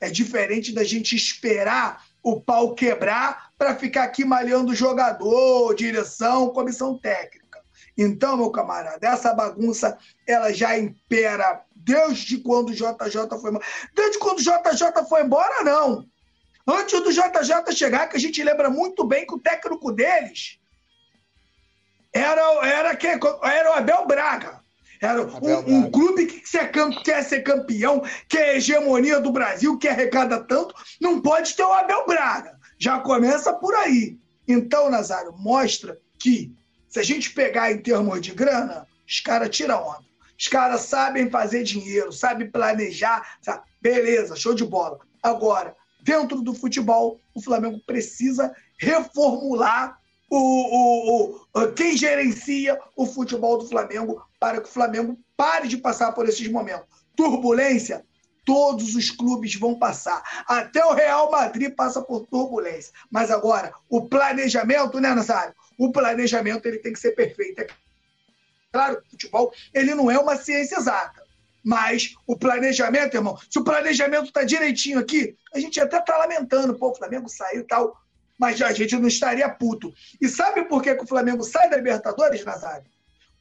É diferente da gente esperar o pau quebrar para ficar aqui malhando jogador, direção, comissão técnica. Então, meu camarada, essa bagunça ela já impera desde quando o JJ foi embora. Desde quando o JJ foi embora, não. Antes do JJ chegar, que a gente lembra muito bem que o técnico deles era, era, que, era o Abel Braga. Era um, um, clube que quer, quer ser campeão, que é hegemonia do Brasil, que arrecada tanto, não pode ter o Abel Braga. Já começa por aí. Então, Nazário, mostra que se a gente pegar em termos de grana, os caras tiram onda. Os caras sabem fazer dinheiro, sabem planejar. Sabe? Beleza, show de bola. Agora, dentro do futebol, o Flamengo precisa reformular o, o, o, quem gerencia o futebol do Flamengo para que o Flamengo pare de passar por esses momentos. Turbulência, todos os clubes vão passar. Até o Real Madrid passa por turbulência. Mas agora, o planejamento, né, Nazário? O planejamento ele tem que ser perfeito. É claro que o futebol ele não é uma ciência exata. Mas o planejamento, irmão, se o planejamento está direitinho aqui, a gente até está lamentando, pô, o Flamengo saiu e tal mas a gente não estaria puto. E sabe por que, que o Flamengo sai da Libertadores, Nazário?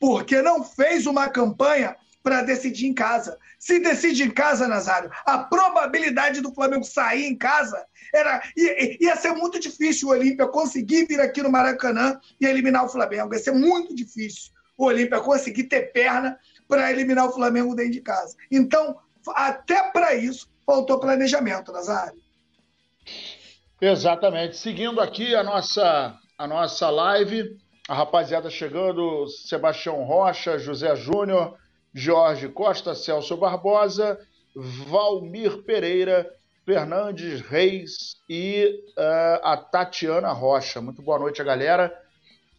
Porque não fez uma campanha para decidir em casa. Se decide em casa, Nazário, a probabilidade do Flamengo sair em casa era ia, ia ser muito difícil o Olímpia conseguir vir aqui no Maracanã e eliminar o Flamengo. Ia ser muito difícil o Olímpia conseguir ter perna para eliminar o Flamengo dentro de casa. Então, até para isso, faltou planejamento, Nazário. Exatamente. Seguindo aqui a nossa, a nossa live, a rapaziada chegando, Sebastião Rocha, José Júnior, Jorge Costa, Celso Barbosa, Valmir Pereira, Fernandes Reis e uh, a Tatiana Rocha. Muito boa noite, galera.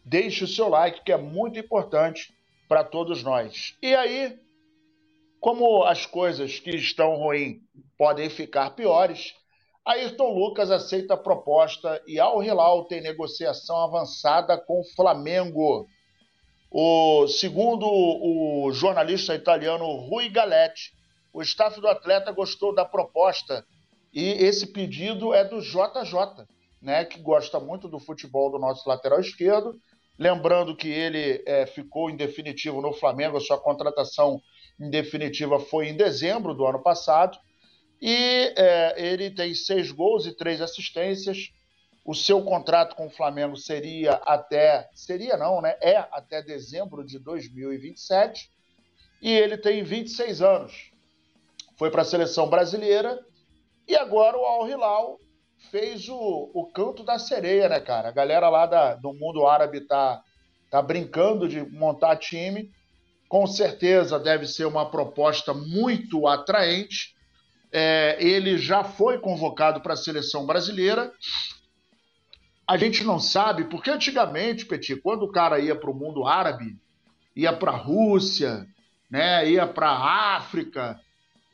Deixe o seu like, que é muito importante para todos nós. E aí, como as coisas que estão ruins podem ficar piores, Ayrton Lucas aceita a proposta e Al Hilal tem negociação avançada com o Flamengo. O, segundo o jornalista italiano Rui Galetti, o staff do atleta gostou da proposta e esse pedido é do JJ. né, que gosta muito do futebol do nosso lateral esquerdo. Lembrando que ele é, ficou em definitivo no Flamengo, sua contratação em definitiva foi em dezembro do ano passado. E é, ele tem seis gols e três assistências. O seu contrato com o Flamengo seria até. Seria não, né? É até dezembro de 2027. E ele tem 26 anos. Foi para a seleção brasileira. E agora o Al Hilal fez o, o canto da sereia, né, cara? A galera lá da, do mundo árabe tá, tá brincando de montar time. Com certeza deve ser uma proposta muito atraente. É, ele já foi convocado para a seleção brasileira. A gente não sabe, porque antigamente, Petit, quando o cara ia para o mundo árabe, ia para a Rússia, né, ia para a África,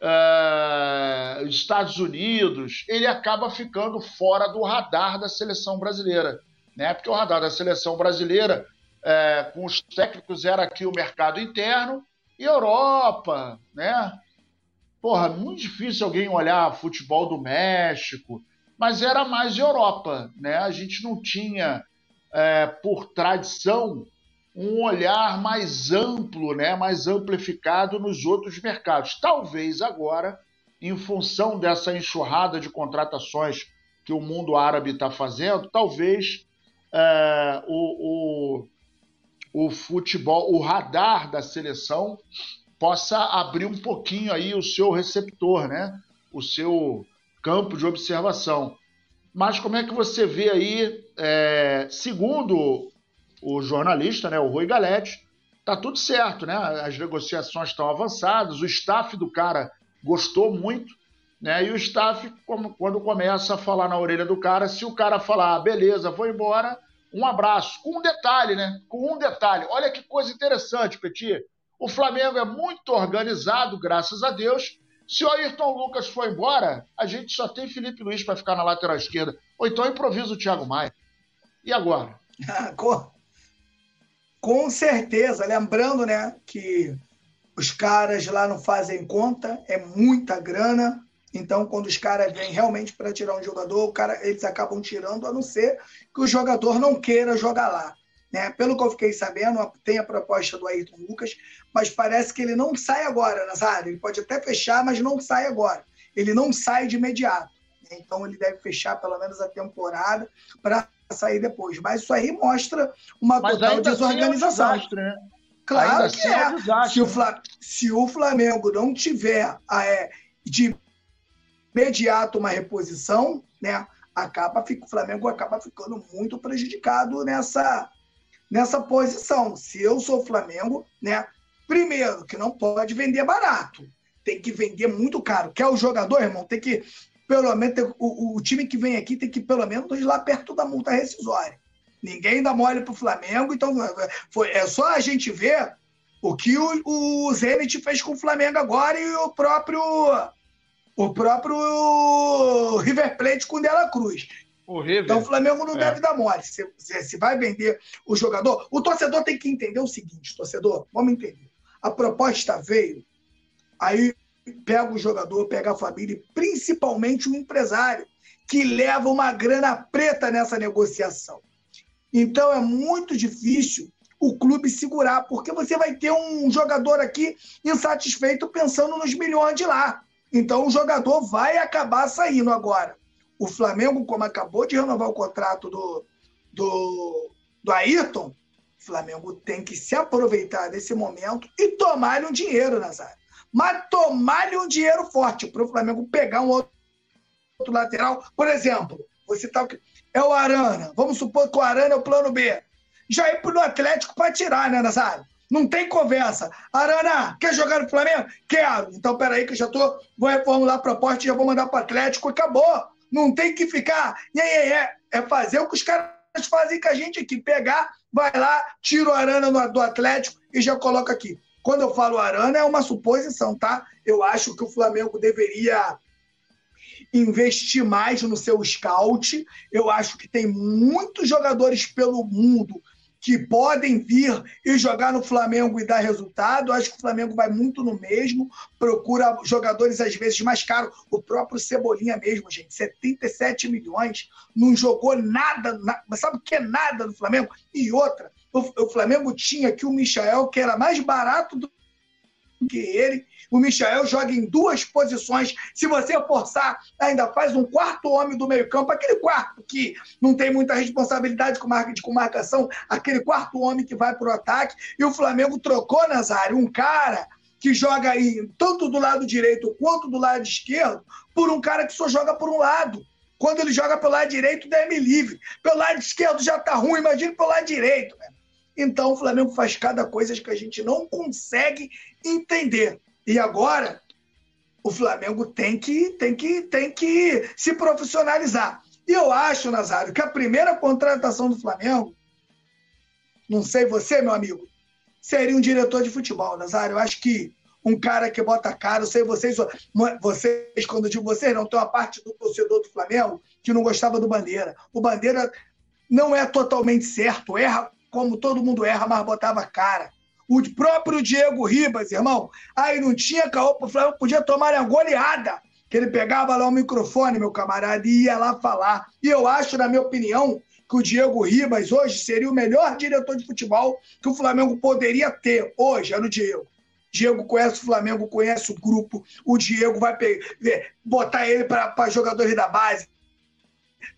uh, Estados Unidos, ele acaba ficando fora do radar da seleção brasileira. Né? Porque o radar da seleção brasileira, uh, com os técnicos, era aqui o mercado interno e Europa, né? Porra, muito difícil alguém olhar futebol do México, mas era mais Europa, né? A gente não tinha, é, por tradição, um olhar mais amplo, né, mais amplificado nos outros mercados. Talvez agora, em função dessa enxurrada de contratações que o mundo árabe está fazendo, talvez é, o, o, o futebol, o radar da seleção possa abrir um pouquinho aí o seu receptor, né? o seu campo de observação. Mas como é que você vê aí, é, segundo o jornalista, né, o Rui Galete, tá tudo certo, né? As negociações estão avançadas, o staff do cara gostou muito, né? E o staff, quando começa a falar na orelha do cara, se o cara falar, ah, beleza, vou embora, um abraço. Com um detalhe, né? Com um detalhe. Olha que coisa interessante, Petit. O Flamengo é muito organizado, graças a Deus. Se o Ayrton Lucas for embora, a gente só tem Felipe Luiz para ficar na lateral esquerda. Ou então improvisa o Thiago Maia. E agora? Com certeza, lembrando, né, que os caras lá não fazem conta, é muita grana. Então, quando os caras vêm realmente para tirar um jogador, o cara, eles acabam tirando, a não ser que o jogador não queira jogar lá. Né? Pelo que eu fiquei sabendo, tem a proposta do Ayrton Lucas, mas parece que ele não sai agora, Nazário. Ele pode até fechar, mas não sai agora. Ele não sai de imediato. Então, ele deve fechar pelo menos a temporada para sair depois. Mas isso aí mostra uma Mas total desorganização. Assim é um desastre, né? Claro ainda que assim é. é um se, o Flamengo, se o Flamengo não tiver é, de imediato uma reposição, né, acaba, o Flamengo acaba ficando muito prejudicado nessa, nessa posição. Se eu sou Flamengo, né, primeiro, que não pode vender barato. Tem que vender muito caro. Quer o jogador, irmão? Tem que pelo menos o, o, time que vem aqui tem que pelo menos ir lá perto da multa rescisória. Ninguém dá mole pro Flamengo, então foi, é só a gente ver o que o, o Zenit fez com o Flamengo agora e o próprio o próprio River Plate com Dela Cruz. O então o Flamengo não é. deve dar mole. Se, se, se vai vender o jogador, o torcedor tem que entender o seguinte, torcedor, vamos entender. A proposta veio, aí pega o jogador, pega a família e principalmente o empresário, que leva uma grana preta nessa negociação. Então é muito difícil o clube segurar, porque você vai ter um jogador aqui insatisfeito pensando nos milhões de lá. Então o jogador vai acabar saindo agora. O Flamengo, como acabou de renovar o contrato do, do, do Ayrton, o Flamengo tem que se aproveitar desse momento e tomar-lhe um dinheiro, Nazário mas tomar-lhe um dinheiro forte para o Flamengo pegar um outro, outro lateral. Por exemplo, você tá, é o Arana. Vamos supor que o Arana é o plano B. Já ir para o Atlético para tirar, né, Nazário? Não tem conversa. Arana, quer jogar no Flamengo? Quero. Então, peraí, que eu já tô. Vou reformular a proposta e já vou mandar para o Atlético. Acabou. Não tem que ficar. É, é fazer o que os caras fazem com a gente aqui. Pegar, vai lá, tira o Arana do Atlético e já coloca aqui. Quando eu falo Arana, é uma suposição, tá? Eu acho que o Flamengo deveria investir mais no seu scout. Eu acho que tem muitos jogadores pelo mundo que podem vir e jogar no Flamengo e dar resultado. Acho que o Flamengo vai muito no mesmo, procura jogadores às vezes mais caros. O próprio Cebolinha mesmo, gente, 77 milhões, não jogou nada, sabe o que é nada no Flamengo? E outra, o Flamengo tinha aqui o Michael, que era mais barato do que ele, o Michel joga em duas posições. Se você forçar, ainda faz um quarto homem do meio-campo, aquele quarto que não tem muita responsabilidade com marcação, aquele quarto homem que vai para o ataque. E o Flamengo trocou, Nazário, um cara que joga aí tanto do lado direito quanto do lado esquerdo, por um cara que só joga por um lado. Quando ele joga pelo lado direito, deve livre. Pelo lado esquerdo já tá ruim, imagina pelo lado direito. Né? Então o Flamengo faz cada coisa que a gente não consegue entender. E agora o Flamengo tem que, tem que, tem que se profissionalizar. E eu acho, Nazário, que a primeira contratação do Flamengo, não sei você, meu amigo, seria um diretor de futebol, Nazário. Eu acho que um cara que bota cara, eu sei vocês, vocês, quando eu digo vocês, não tem uma parte do torcedor do Flamengo que não gostava do Bandeira. O Bandeira não é totalmente certo, erra como todo mundo erra, mas botava cara. O próprio Diego Ribas, irmão, aí não tinha caô pro Flamengo, podia tomar uma goleada. Que ele pegava lá o microfone, meu camarada, e ia lá falar. E eu acho, na minha opinião, que o Diego Ribas hoje seria o melhor diretor de futebol que o Flamengo poderia ter hoje, era o Diego. Diego conhece o Flamengo, conhece o grupo. O Diego vai botar ele para jogadores da base,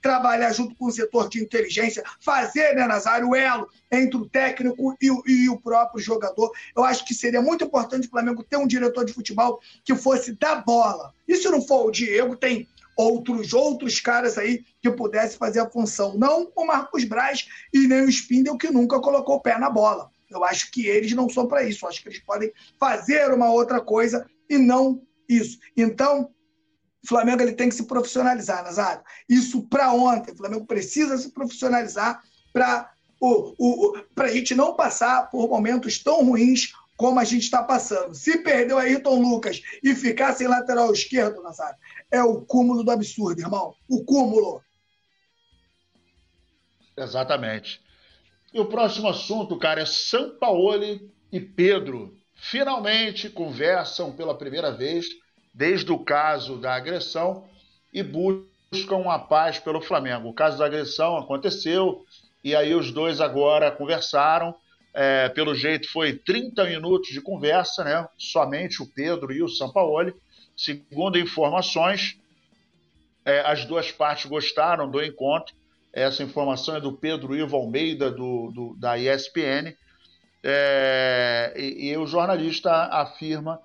trabalhar junto com o setor de inteligência, fazer, né, Nazário, o elo entre o técnico e o, e o próprio jogador. Eu acho que seria muito importante o Flamengo ter um diretor de futebol que fosse da bola. E se não for o Diego, tem outros outros caras aí que pudesse fazer a função. Não o Marcos Braz e nem o Spindel, que nunca colocou o pé na bola. Eu acho que eles não são para isso. Eu acho que eles podem fazer uma outra coisa e não isso. Então, o Flamengo ele tem que se profissionalizar, Nazário. Isso para ontem. O Flamengo precisa se profissionalizar para o, o, a gente não passar por momentos tão ruins como a gente está passando. Se perder o Ayrton Lucas e ficar sem lateral esquerdo, Nazário, é o cúmulo do absurdo, irmão. O cúmulo. Exatamente. E o próximo assunto, cara, é São Paulo e Pedro. Finalmente conversam pela primeira vez desde o caso da agressão e buscam a paz pelo Flamengo. O caso da agressão aconteceu e aí os dois agora conversaram. É, pelo jeito foi 30 minutos de conversa, né? Somente o Pedro e o Sampaoli. Segundo informações, é, as duas partes gostaram do encontro. Essa informação é do Pedro Ivo Almeida, do, do da ESPN. É, e, e o jornalista afirma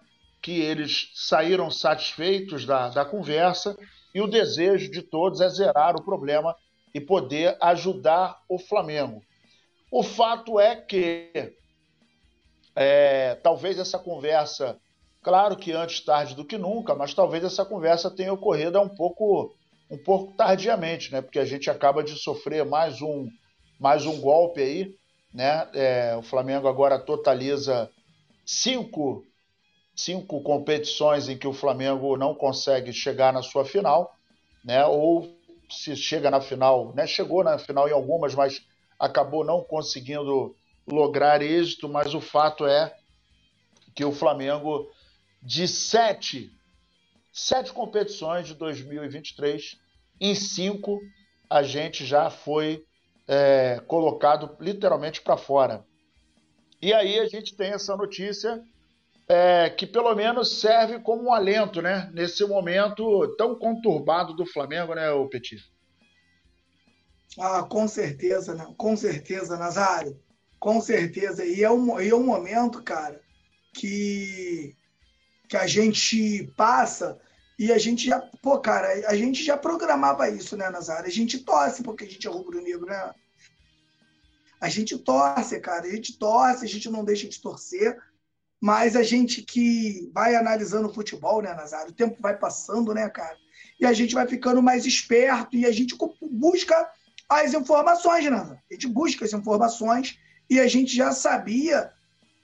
que eles saíram satisfeitos da, da conversa e o desejo de todos é zerar o problema e poder ajudar o Flamengo. O fato é que é, talvez essa conversa, claro que antes tarde do que nunca, mas talvez essa conversa tenha ocorrido um pouco, um pouco tardiamente, né? Porque a gente acaba de sofrer mais um, mais um golpe aí, né? É, o Flamengo agora totaliza cinco cinco competições em que o Flamengo não consegue chegar na sua final, né? Ou se chega na final, né? Chegou na final em algumas, mas acabou não conseguindo lograr êxito. Mas o fato é que o Flamengo de sete, sete competições de 2023, em cinco a gente já foi é, colocado literalmente para fora. E aí a gente tem essa notícia é, que pelo menos serve como um alento, né? Nesse momento tão conturbado do Flamengo, né, o Petit? Ah, com certeza, né? Com certeza, Nazário. Com certeza. E é um, e é um momento, cara, que, que a gente passa e a gente já, pô, cara, a gente já programava isso, né, Nazário? A gente torce porque a gente é rubro-negro, né? A gente torce, cara, a gente torce, a gente não deixa de torcer, mas a gente que vai analisando o futebol, né, Nazário? O tempo vai passando, né, cara? E a gente vai ficando mais esperto e a gente busca as informações, né? A gente busca as informações e a gente já sabia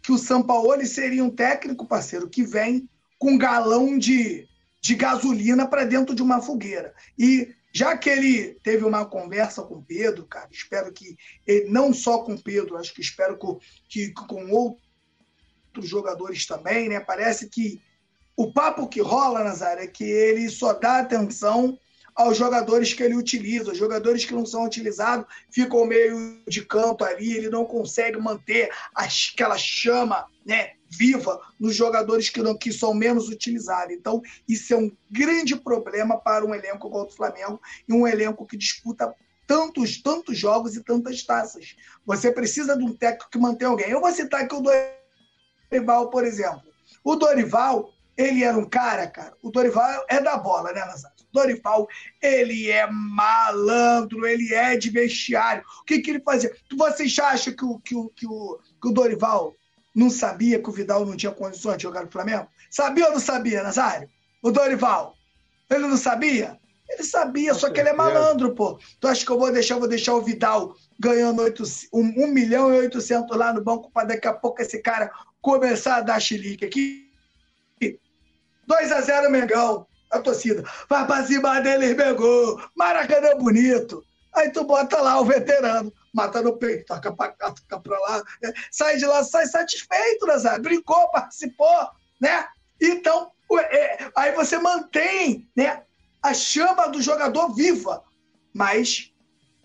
que o Sampaoli seria um técnico, parceiro, que vem com galão de, de gasolina para dentro de uma fogueira. E Já que ele teve uma conversa com o Pedro, cara, espero que ele, não só com o Pedro, acho que espero que, que com outros jogadores também, né? Parece que o papo que rola, Nazário, é que ele só dá atenção aos jogadores que ele utiliza. Os jogadores que não são utilizados ficam meio de campo ali, ele não consegue manter aquela chama né, viva nos jogadores que, não, que são menos utilizados. Então, isso é um grande problema para um elenco igual o Flamengo e um elenco que disputa tantos, tantos jogos e tantas taças. Você precisa de um técnico que mantém alguém. Eu vou citar aqui o Dorival, por exemplo. O Dorival, ele era um cara, cara. O Dorival é da bola, né, Nazário? Dorival, ele é malandro, ele é de vestiário. O que, que ele fazia? Vocês acham que o, que, o, que, o, que o Dorival não sabia que o Vidal não tinha condições de jogar no Flamengo? Sabia ou não sabia, Nazário? O Dorival. Ele não sabia? Ele sabia, só que ele é malandro, pô. Tu acha que eu vou deixar, vou deixar o Vidal ganhando 8, 1, 1 milhão e 800 lá no banco para daqui a pouco esse cara começar a dar chilique aqui? 2 a 0 Mengão. A torcida. Vai pra cima dele, Mengão. Maracanã bonito. Aí tu bota lá o veterano mata no peito, toca pra cá, toca pra lá, né? sai de lá, sai satisfeito, Nazário, brincou, participou, né? Então, é, aí você mantém né, a chama do jogador viva, mas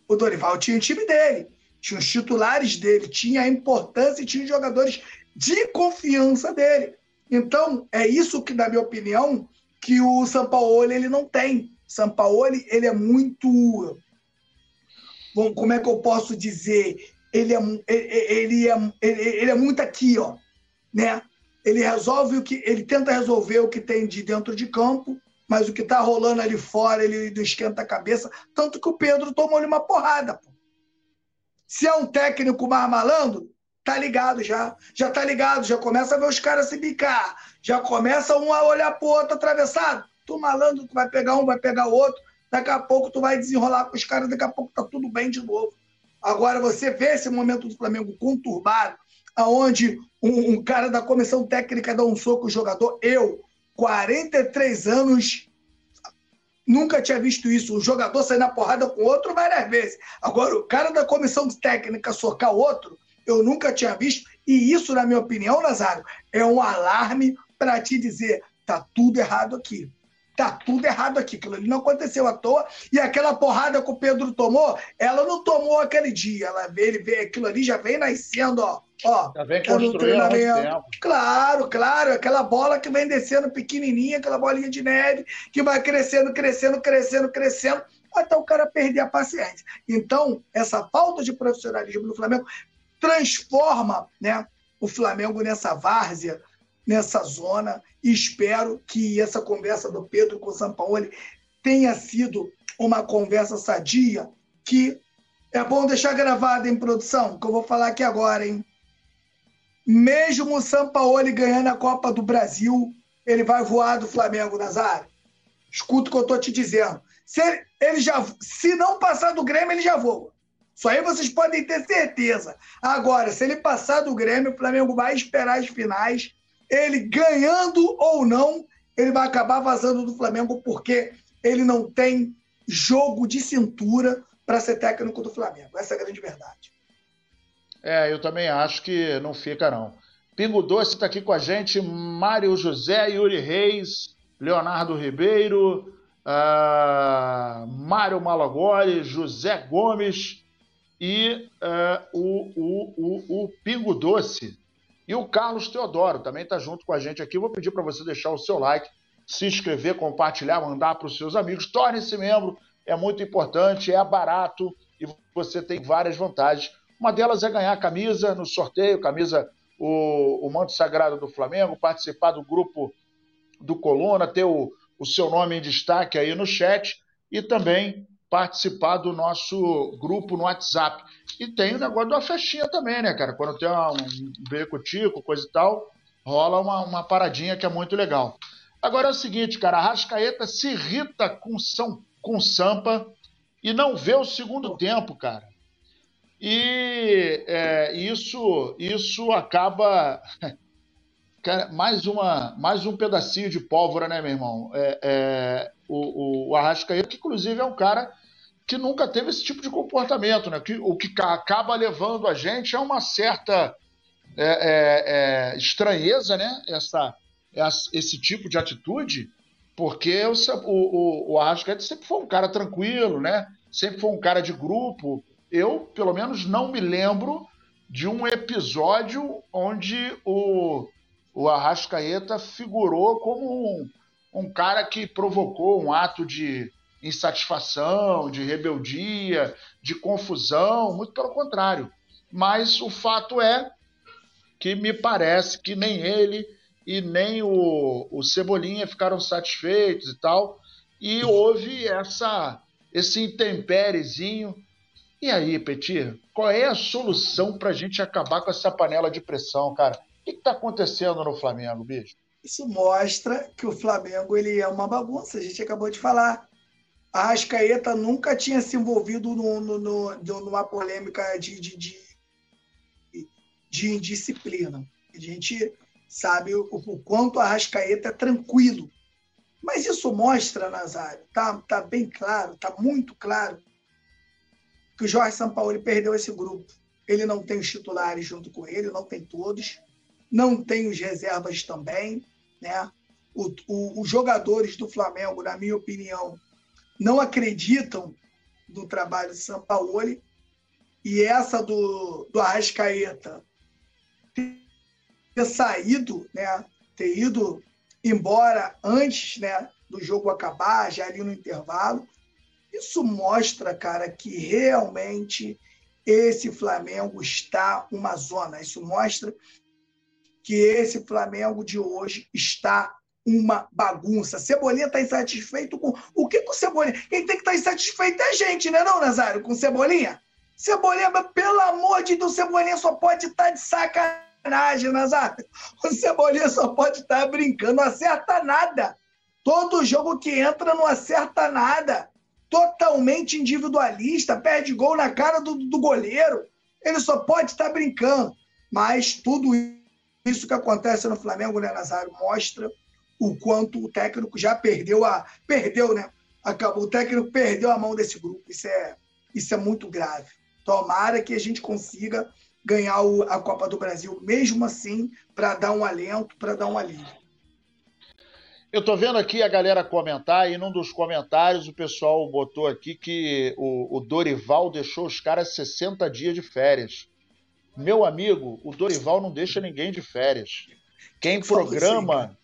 o Dorival tinha o time dele, tinha os titulares dele, tinha a importância e tinha os jogadores de confiança dele. Então, é isso que, na minha opinião, que o Sampaoli ele não tem. Sampaoli ele é muito como é que eu posso dizer? Ele é, ele é, ele é muito aqui, ó, né? Ele resolve o que ele tenta resolver o que tem de dentro de campo, mas o que está rolando ali fora ele não esquenta a cabeça, tanto que o Pedro tomou-lhe uma porrada. Pô. Se é um técnico mais malandro, tá ligado já, já tá ligado, já começa a ver os caras se bicar, já começa um a olhar pro outro atravessado. Tu malandro, tu vai pegar um, vai pegar o outro, Daqui a pouco tu vai desenrolar com os caras, daqui a pouco tá tudo bem de novo. Agora você vê esse momento do Flamengo conturbado, aonde um, um cara da comissão técnica dá um soco no jogador. Eu, 43 anos, nunca tinha visto isso. O jogador sair na porrada com outro várias vezes. Agora, o cara da comissão técnica socar outro, eu nunca tinha visto. E isso, na minha opinião, Nazário, é um alarme para te dizer: tá tudo errado aqui tá tudo errado aqui. Aquilo ali não aconteceu à toa. E aquela porrada que o Pedro tomou, ela não tomou aquele dia. Ela vê, ele vê aquilo ali, já vem nascendo, ó. Ó, já vem construindo Claro, claro. Aquela bola que vem descendo pequenininha, aquela bolinha de neve, que vai crescendo, crescendo, crescendo, crescendo, até o cara perder a paciência. Então, essa falta de profissionalismo no Flamengo transforma né, o Flamengo nessa várzea nessa zona e espero que essa conversa do Pedro com o Sampaoli tenha sido uma conversa sadia que é bom deixar gravado em produção, que eu vou falar aqui agora, hein? Mesmo o Sampaoli ganhando a Copa do Brasil, ele vai voar do Flamengo, Nazário. Escuta o que eu estou te dizendo. Se ele, ele, já, se não passar do Grêmio, ele já voa. Isso aí vocês podem ter certeza. Agora, se ele passar do Grêmio, o Flamengo vai esperar as finais ele ganhando ou não, ele vai acabar vazando do Flamengo porque ele não tem jogo de cintura para ser técnico do Flamengo. Essa é a grande verdade. É, eu também acho que não fica, não. Pingo Doce está aqui com a gente, Mário José, Yuri Reis, Leonardo Ribeiro, uh, Mário Malagoli, José Gomes e uh, o, o, o, o Pingo Doce e o Carlos Teodoro também está junto com a gente aqui. Vou pedir para você deixar o seu like, se inscrever, compartilhar, mandar para os seus amigos. Torne-se membro, é muito importante, é barato e você tem várias vantagens. Uma delas é ganhar camisa no sorteio, camisa o, o Manto Sagrado do Flamengo, participar do grupo do Coluna, ter o, o seu nome em destaque aí no chat e também participar do nosso grupo no WhatsApp. E tem o negócio da festinha também, né, cara? Quando tem um beco-tico, coisa e tal, rola uma, uma paradinha que é muito legal. Agora é o seguinte, cara, a Rascaeta se irrita com, São, com Sampa e não vê o segundo tempo, cara. E é, isso, isso acaba Cara, mais, uma, mais um pedacinho de pólvora, né, meu irmão? É, é, o, o Arrascaeta, que inclusive é um cara que nunca teve esse tipo de comportamento, né? Que, o que acaba levando a gente é uma certa é, é, é estranheza, né? Essa, esse tipo de atitude, porque o, o, o Arrascaeta sempre foi um cara tranquilo, né? Sempre foi um cara de grupo. Eu, pelo menos, não me lembro de um episódio onde o, o Arrascaeta figurou como um, um cara que provocou um ato de insatisfação, de rebeldia, de confusão, muito pelo contrário. Mas o fato é que me parece que nem ele e nem o, o Cebolinha ficaram satisfeitos e tal, e houve essa esse intempérezinho. E aí, Petir, qual é a solução para a gente acabar com essa panela de pressão, cara? Que está acontecendo no Flamengo, bicho? Isso mostra que o Flamengo ele é uma bagunça. A gente acabou de falar. A Ascaeta nunca tinha se envolvido no, no, no, numa polêmica de, de, de, de, indisciplina. A gente sabe o, o quanto a Arrascaeta é tranquilo. Mas isso mostra, Nazário, tá, tá bem claro, tá muito claro, que o Jorge Sampaoli perdeu esse grupo. Ele não tem os titulares junto com ele, não tem todos, não tem os reservas também. Né? O, o, os jogadores do Flamengo, na minha opinião, não acreditam no trabalho de Sampaoli. E essa do, do Arrascaeta ter saído, né? ter ido embora antes né, do jogo acabar, já ali no intervalo, isso mostra, cara, que realmente esse Flamengo está uma zona. Isso mostra que esse Flamengo de hoje está uma bagunça. Cebolinha está insatisfeito com. O que com Cebolinha? Quem tem que estar tá insatisfeito é a gente, né, não, Nazário? Com Cebolinha? Cebolinha, pelo amor de Deus, Cebolinha só pode estar tá de sacanagem, Nazário. O Cebolinha só pode estar tá brincando, não acerta nada. Todo jogo que entra não acerta nada totalmente individualista, perde gol na cara do, do goleiro. Ele só pode estar brincando. Mas tudo isso que acontece no Flamengo, né, Nazário, mostra o quanto o técnico já perdeu a. Perdeu, né? Acabou. O técnico perdeu a mão desse grupo. Isso é, isso é muito grave. Tomara que a gente consiga ganhar o, a Copa do Brasil, mesmo assim, para dar um alento, para dar um alívio. Eu tô vendo aqui a galera comentar, e num dos comentários o pessoal botou aqui que o, o Dorival deixou os caras 60 dias de férias. Meu amigo, o Dorival não deixa ninguém de férias. Quem programa,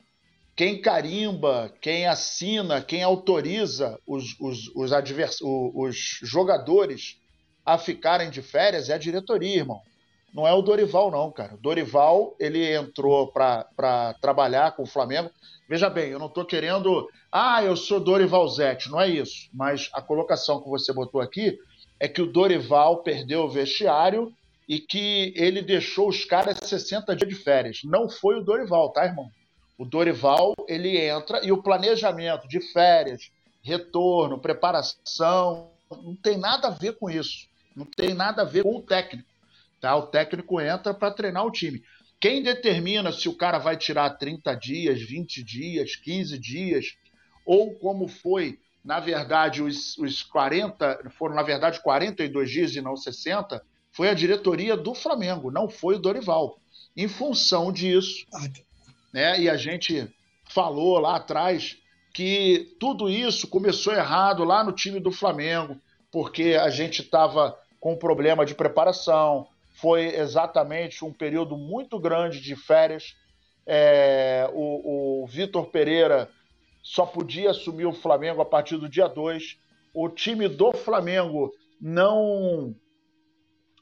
quem carimba, quem assina, quem autoriza os, os, os, advers... os jogadores a ficarem de férias é a diretoria, irmão. Não é o Dorival, não, cara. O Dorival, ele entrou para trabalhar com o Flamengo. Veja bem, eu não estou querendo. Ah, eu sou Dorival Zete, não é isso. Mas a colocação que você botou aqui é que o Dorival perdeu o vestiário e que ele deixou os caras 60 dias de férias. Não foi o Dorival, tá, irmão? O Dorival, ele entra e o planejamento de férias, retorno, preparação, não tem nada a ver com isso. Não tem nada a ver com o técnico. Tá? O técnico entra para treinar o time. Quem determina se o cara vai tirar 30 dias, 20 dias, 15 dias, ou como foi, na verdade, os, os 40, foram na verdade 42 dias e não 60, foi a diretoria do Flamengo, não foi o Dorival. Em função disso, né, e a gente falou lá atrás que tudo isso começou errado lá no time do Flamengo, porque a gente estava com problema de preparação, foi exatamente um período muito grande de férias. É, o, o Vitor Pereira só podia assumir o Flamengo a partir do dia 2. O time do Flamengo não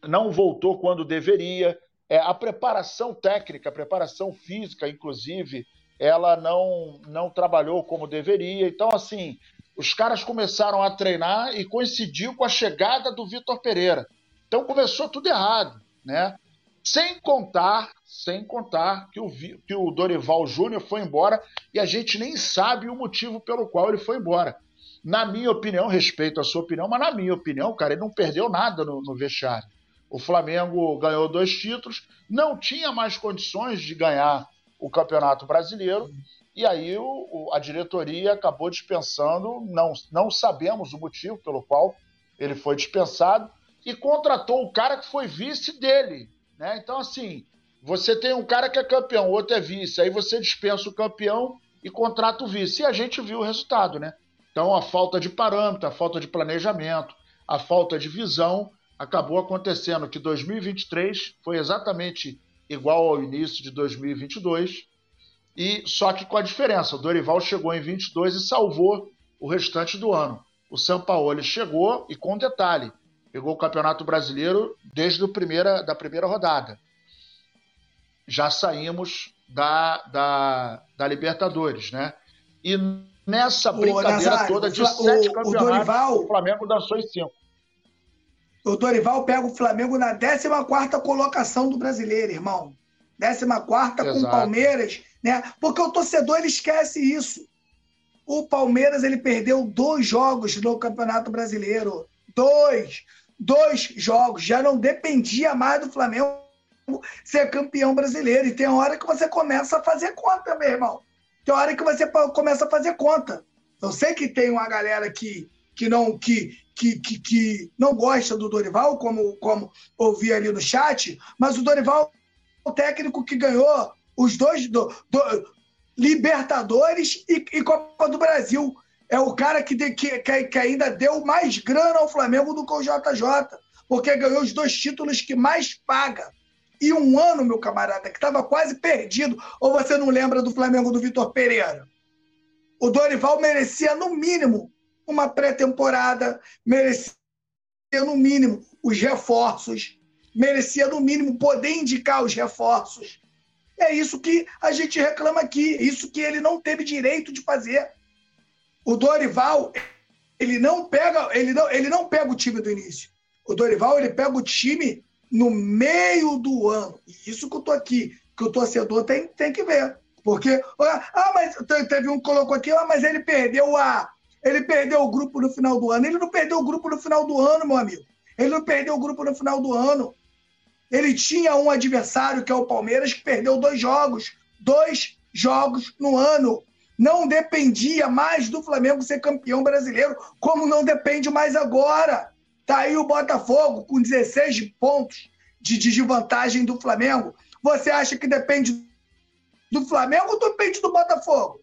não voltou quando deveria. É, a preparação técnica, a preparação física, inclusive, ela não, não trabalhou como deveria. Então, assim, os caras começaram a treinar e coincidiu com a chegada do Vitor Pereira. Então começou tudo errado, né? Sem contar, sem contar que o, que o Dorival Júnior foi embora e a gente nem sabe o motivo pelo qual ele foi embora. Na minha opinião, respeito a sua opinião, mas na minha opinião, cara, ele não perdeu nada no, no vestiário. O Flamengo ganhou dois títulos, não tinha mais condições de ganhar o Campeonato Brasileiro. E aí o, o, a diretoria acabou dispensando, não, não sabemos o motivo pelo qual ele foi dispensado, e contratou o cara que foi vice dele. Né? Então, assim, você tem um cara que é campeão, o outro é vice, aí você dispensa o campeão e contrata o vice. E a gente viu o resultado, né? Então, a falta de parâmetro, a falta de planejamento, a falta de visão, acabou acontecendo que 2023 foi exatamente igual ao início de 2022, e só que com a diferença, o Dorival chegou em 22 e salvou o restante do ano. O Sampaoli chegou e com detalhe, pegou o Campeonato Brasileiro desde a primeira, da primeira rodada. Já saímos da, da, da Libertadores, né? E nessa brincadeira toda de o, sete campeonatos, o, Dorival, o Flamengo dançou em cinco. O Dorival pega o Flamengo na 14 colocação do brasileiro, irmão. 14 com o Palmeiras, né? Porque o torcedor ele esquece isso. O Palmeiras ele perdeu dois jogos no Campeonato Brasileiro. Dois. Dois jogos. Já não dependia mais do Flamengo ser campeão brasileiro. E tem hora que você começa a fazer conta, meu irmão. Tem hora que você começa a fazer conta. Eu sei que tem uma galera que, que não que, que, que, que não gosta do Dorival, como, como ouvi ali no chat, mas o Dorival é o técnico que ganhou os dois do, do Libertadores e, e, Copa do Brasil. É o cara que, de, que, que ainda deu mais grana ao Flamengo do que o JJ, porque ganhou os dois títulos que mais paga. E um ano, meu camarada, que estava quase perdido. Ou você não lembra do Flamengo do Vitor Pereira? O Dorival merecia, no mínimo, uma pré-temporada, merecia, no mínimo, os reforços, merecia, no mínimo, poder indicar os reforços. É isso que a gente reclama aqui, é isso que ele não teve direito de fazer. O Dorival, ele não pega, ele não, ele não pega o time do início. O Dorival, ele pega o time no meio do ano. E isso que eu tô aqui, que o torcedor tem, tem que ver. Porque, ah, mas teve um que colocou aqui, ah, mas ele perdeu a. Ele perdeu o grupo no final do ano. Ele não perdeu o grupo no final do ano, meu amigo. Ele não perdeu o grupo no final do ano. Ele tinha um adversário, que é o Palmeiras, que perdeu dois jogos. Dois jogos no ano. Não dependia mais do Flamengo ser campeão brasileiro, como não depende mais agora. Tá aí o Botafogo com 16 pontos de desvantagem do Flamengo. Você acha que depende do Flamengo ou depende do Botafogo?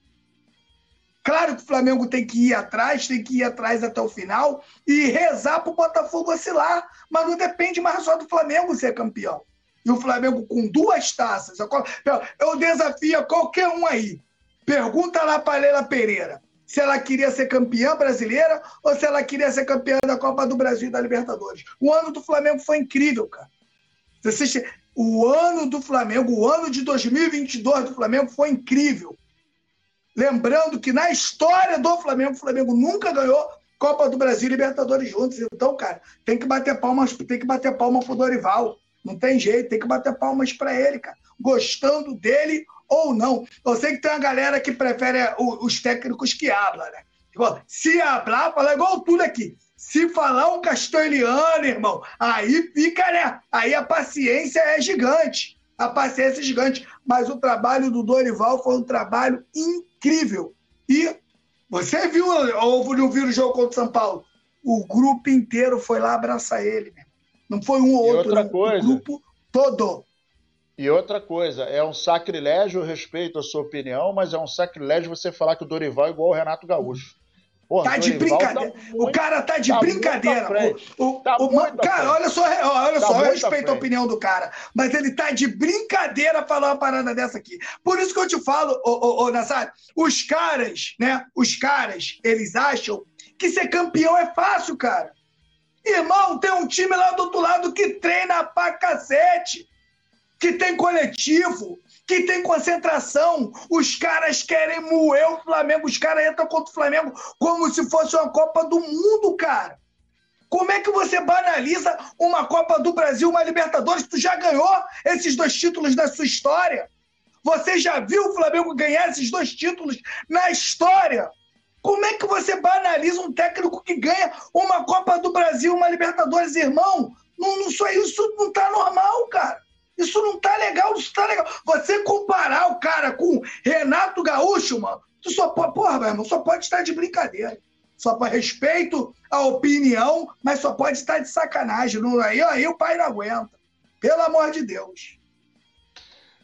Claro que o Flamengo tem que ir atrás, tem que ir atrás até o final e rezar para o Botafogo oscilar, mas não depende mais só do Flamengo ser campeão. E o Flamengo com duas taças. Eu desafio qualquer um aí. Pergunta lá para a Leila Pereira se ela queria ser campeã brasileira ou se ela queria ser campeã da Copa do Brasil e da Libertadores. O ano do Flamengo foi incrível, cara. Você, o ano do Flamengo, o ano de 2022 do Flamengo foi incrível. Lembrando que na história do Flamengo, o Flamengo nunca ganhou Copa do Brasil e Libertadores juntos. Então, cara, tem que bater palmas, tem que bater palma pro Dorival. Não tem jeito, tem que bater palmas para ele, cara. Gostando dele ou não. Eu sei que tem uma galera que prefere os técnicos que hablam, né? Tipo, se hablar, fala igual tudo aqui. Se falar um castelhano, irmão, aí fica, né? Aí a paciência é gigante. A paciência é gigante. Mas o trabalho do Dorival foi um trabalho incrível. E você viu, ou não viu o jogo contra o São Paulo? O grupo inteiro foi lá abraçar ele. Não foi um ou outro, outra coisa, o grupo todo. E outra coisa, é um sacrilégio, eu respeito a sua opinião, mas é um sacrilégio você falar que o Dorival é igual o Renato Gaúcho. Porra, tá de brincadeira. Tá muito, o cara tá de tá brincadeira. O, o, tá o cara, olha só, olha tá só, eu respeito a opinião do cara, mas ele tá de brincadeira falar uma parada dessa aqui. Por isso que eu te falo, ô, ô, ô Nassar, os caras, né? Os caras, eles acham que ser campeão é fácil, cara. Irmão, tem um time lá do outro lado que treina pra cacete que tem coletivo, que tem concentração. Os caras querem moer o Flamengo, os caras entram contra o Flamengo como se fosse uma Copa do Mundo, cara. Como é que você banaliza uma Copa do Brasil, uma Libertadores? Tu já ganhou esses dois títulos na sua história? Você já viu o Flamengo ganhar esses dois títulos na história? Como é que você banaliza um técnico que ganha uma Copa do Brasil, uma Libertadores, irmão? Não, não isso não tá normal, cara. Isso não tá legal, isso tá legal. Você comparar o cara com Renato Gaúcho, mano, tu só pode, porra, meu irmão, só pode estar de brincadeira. Só para respeito à opinião, mas só pode estar de sacanagem. Não, aí, aí o pai não aguenta. Pelo amor de Deus.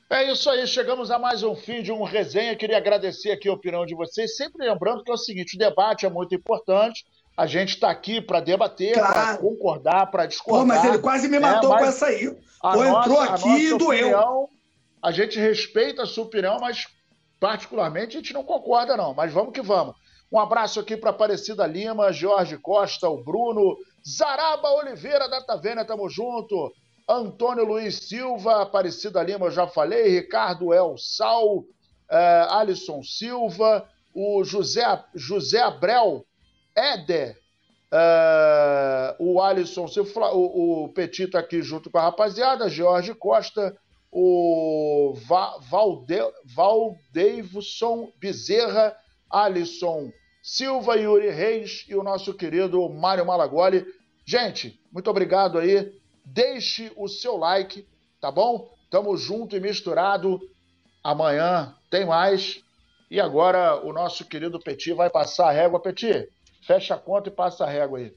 É isso aí, chegamos a mais um fim de um resenha. Queria agradecer aqui a opinião de vocês. Sempre lembrando que é o seguinte: o debate é muito importante. A gente está aqui para debater, claro. para concordar, para discordar. Pô, mas ele quase me matou né? com essa aí. Pô, entrou aqui e doeu. Opinião, a gente respeita a sua opinião, mas particularmente a gente não concorda, não. Mas vamos que vamos. Um abraço aqui para Aparecida Lima, Jorge Costa, o Bruno, Zaraba Oliveira da Taverna, tamo junto. Antônio Luiz Silva, Aparecida Lima, eu já falei, Ricardo El Sal, uh, Alisson Silva, o José, José Abreu, Éder, uh, o Alisson o, o Petit tá aqui junto com a rapaziada, Jorge Costa, o Va, Valde, Valdeivson Bezerra, Alisson Silva, Yuri Reis e o nosso querido Mário Malagoli. Gente, muito obrigado aí deixe o seu like, tá bom? Tamo junto e misturado. Amanhã tem mais. E agora o nosso querido Petit vai passar a régua. Petit, fecha a conta e passa a régua aí.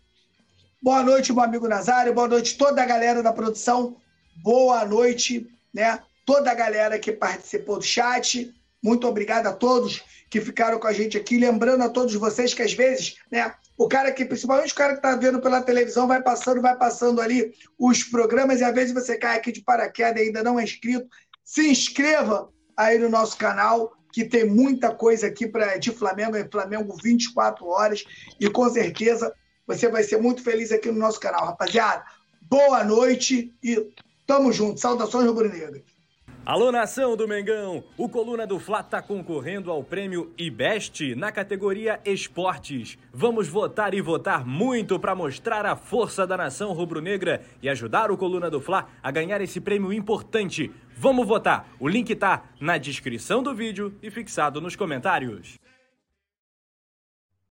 Boa noite, meu amigo Nazário. Boa noite, toda a galera da produção. Boa noite, né? Toda a galera que participou do chat. Muito obrigado a todos que ficaram com a gente aqui. Lembrando a todos vocês que às vezes, né, o cara que, principalmente o cara que está vendo pela televisão, vai passando, vai passando ali os programas e às vezes você cai aqui de paraquedas e ainda não é inscrito. Se inscreva aí no nosso canal, que tem muita coisa aqui para de Flamengo, é Flamengo 24 horas, e com certeza você vai ser muito feliz aqui no nosso canal. Rapaziada, boa noite e tamo junto. Saudações rubro-negras. Alô, nação do Mengão! O Coluna do Fla está concorrendo ao prêmio IBEST na categoria Esportes. Vamos votar e votar muito para mostrar a força da nação rubro-negra e ajudar o Coluna do Fla a ganhar esse prêmio importante. Vamos votar! O link tá na descrição do vídeo e fixado nos comentários.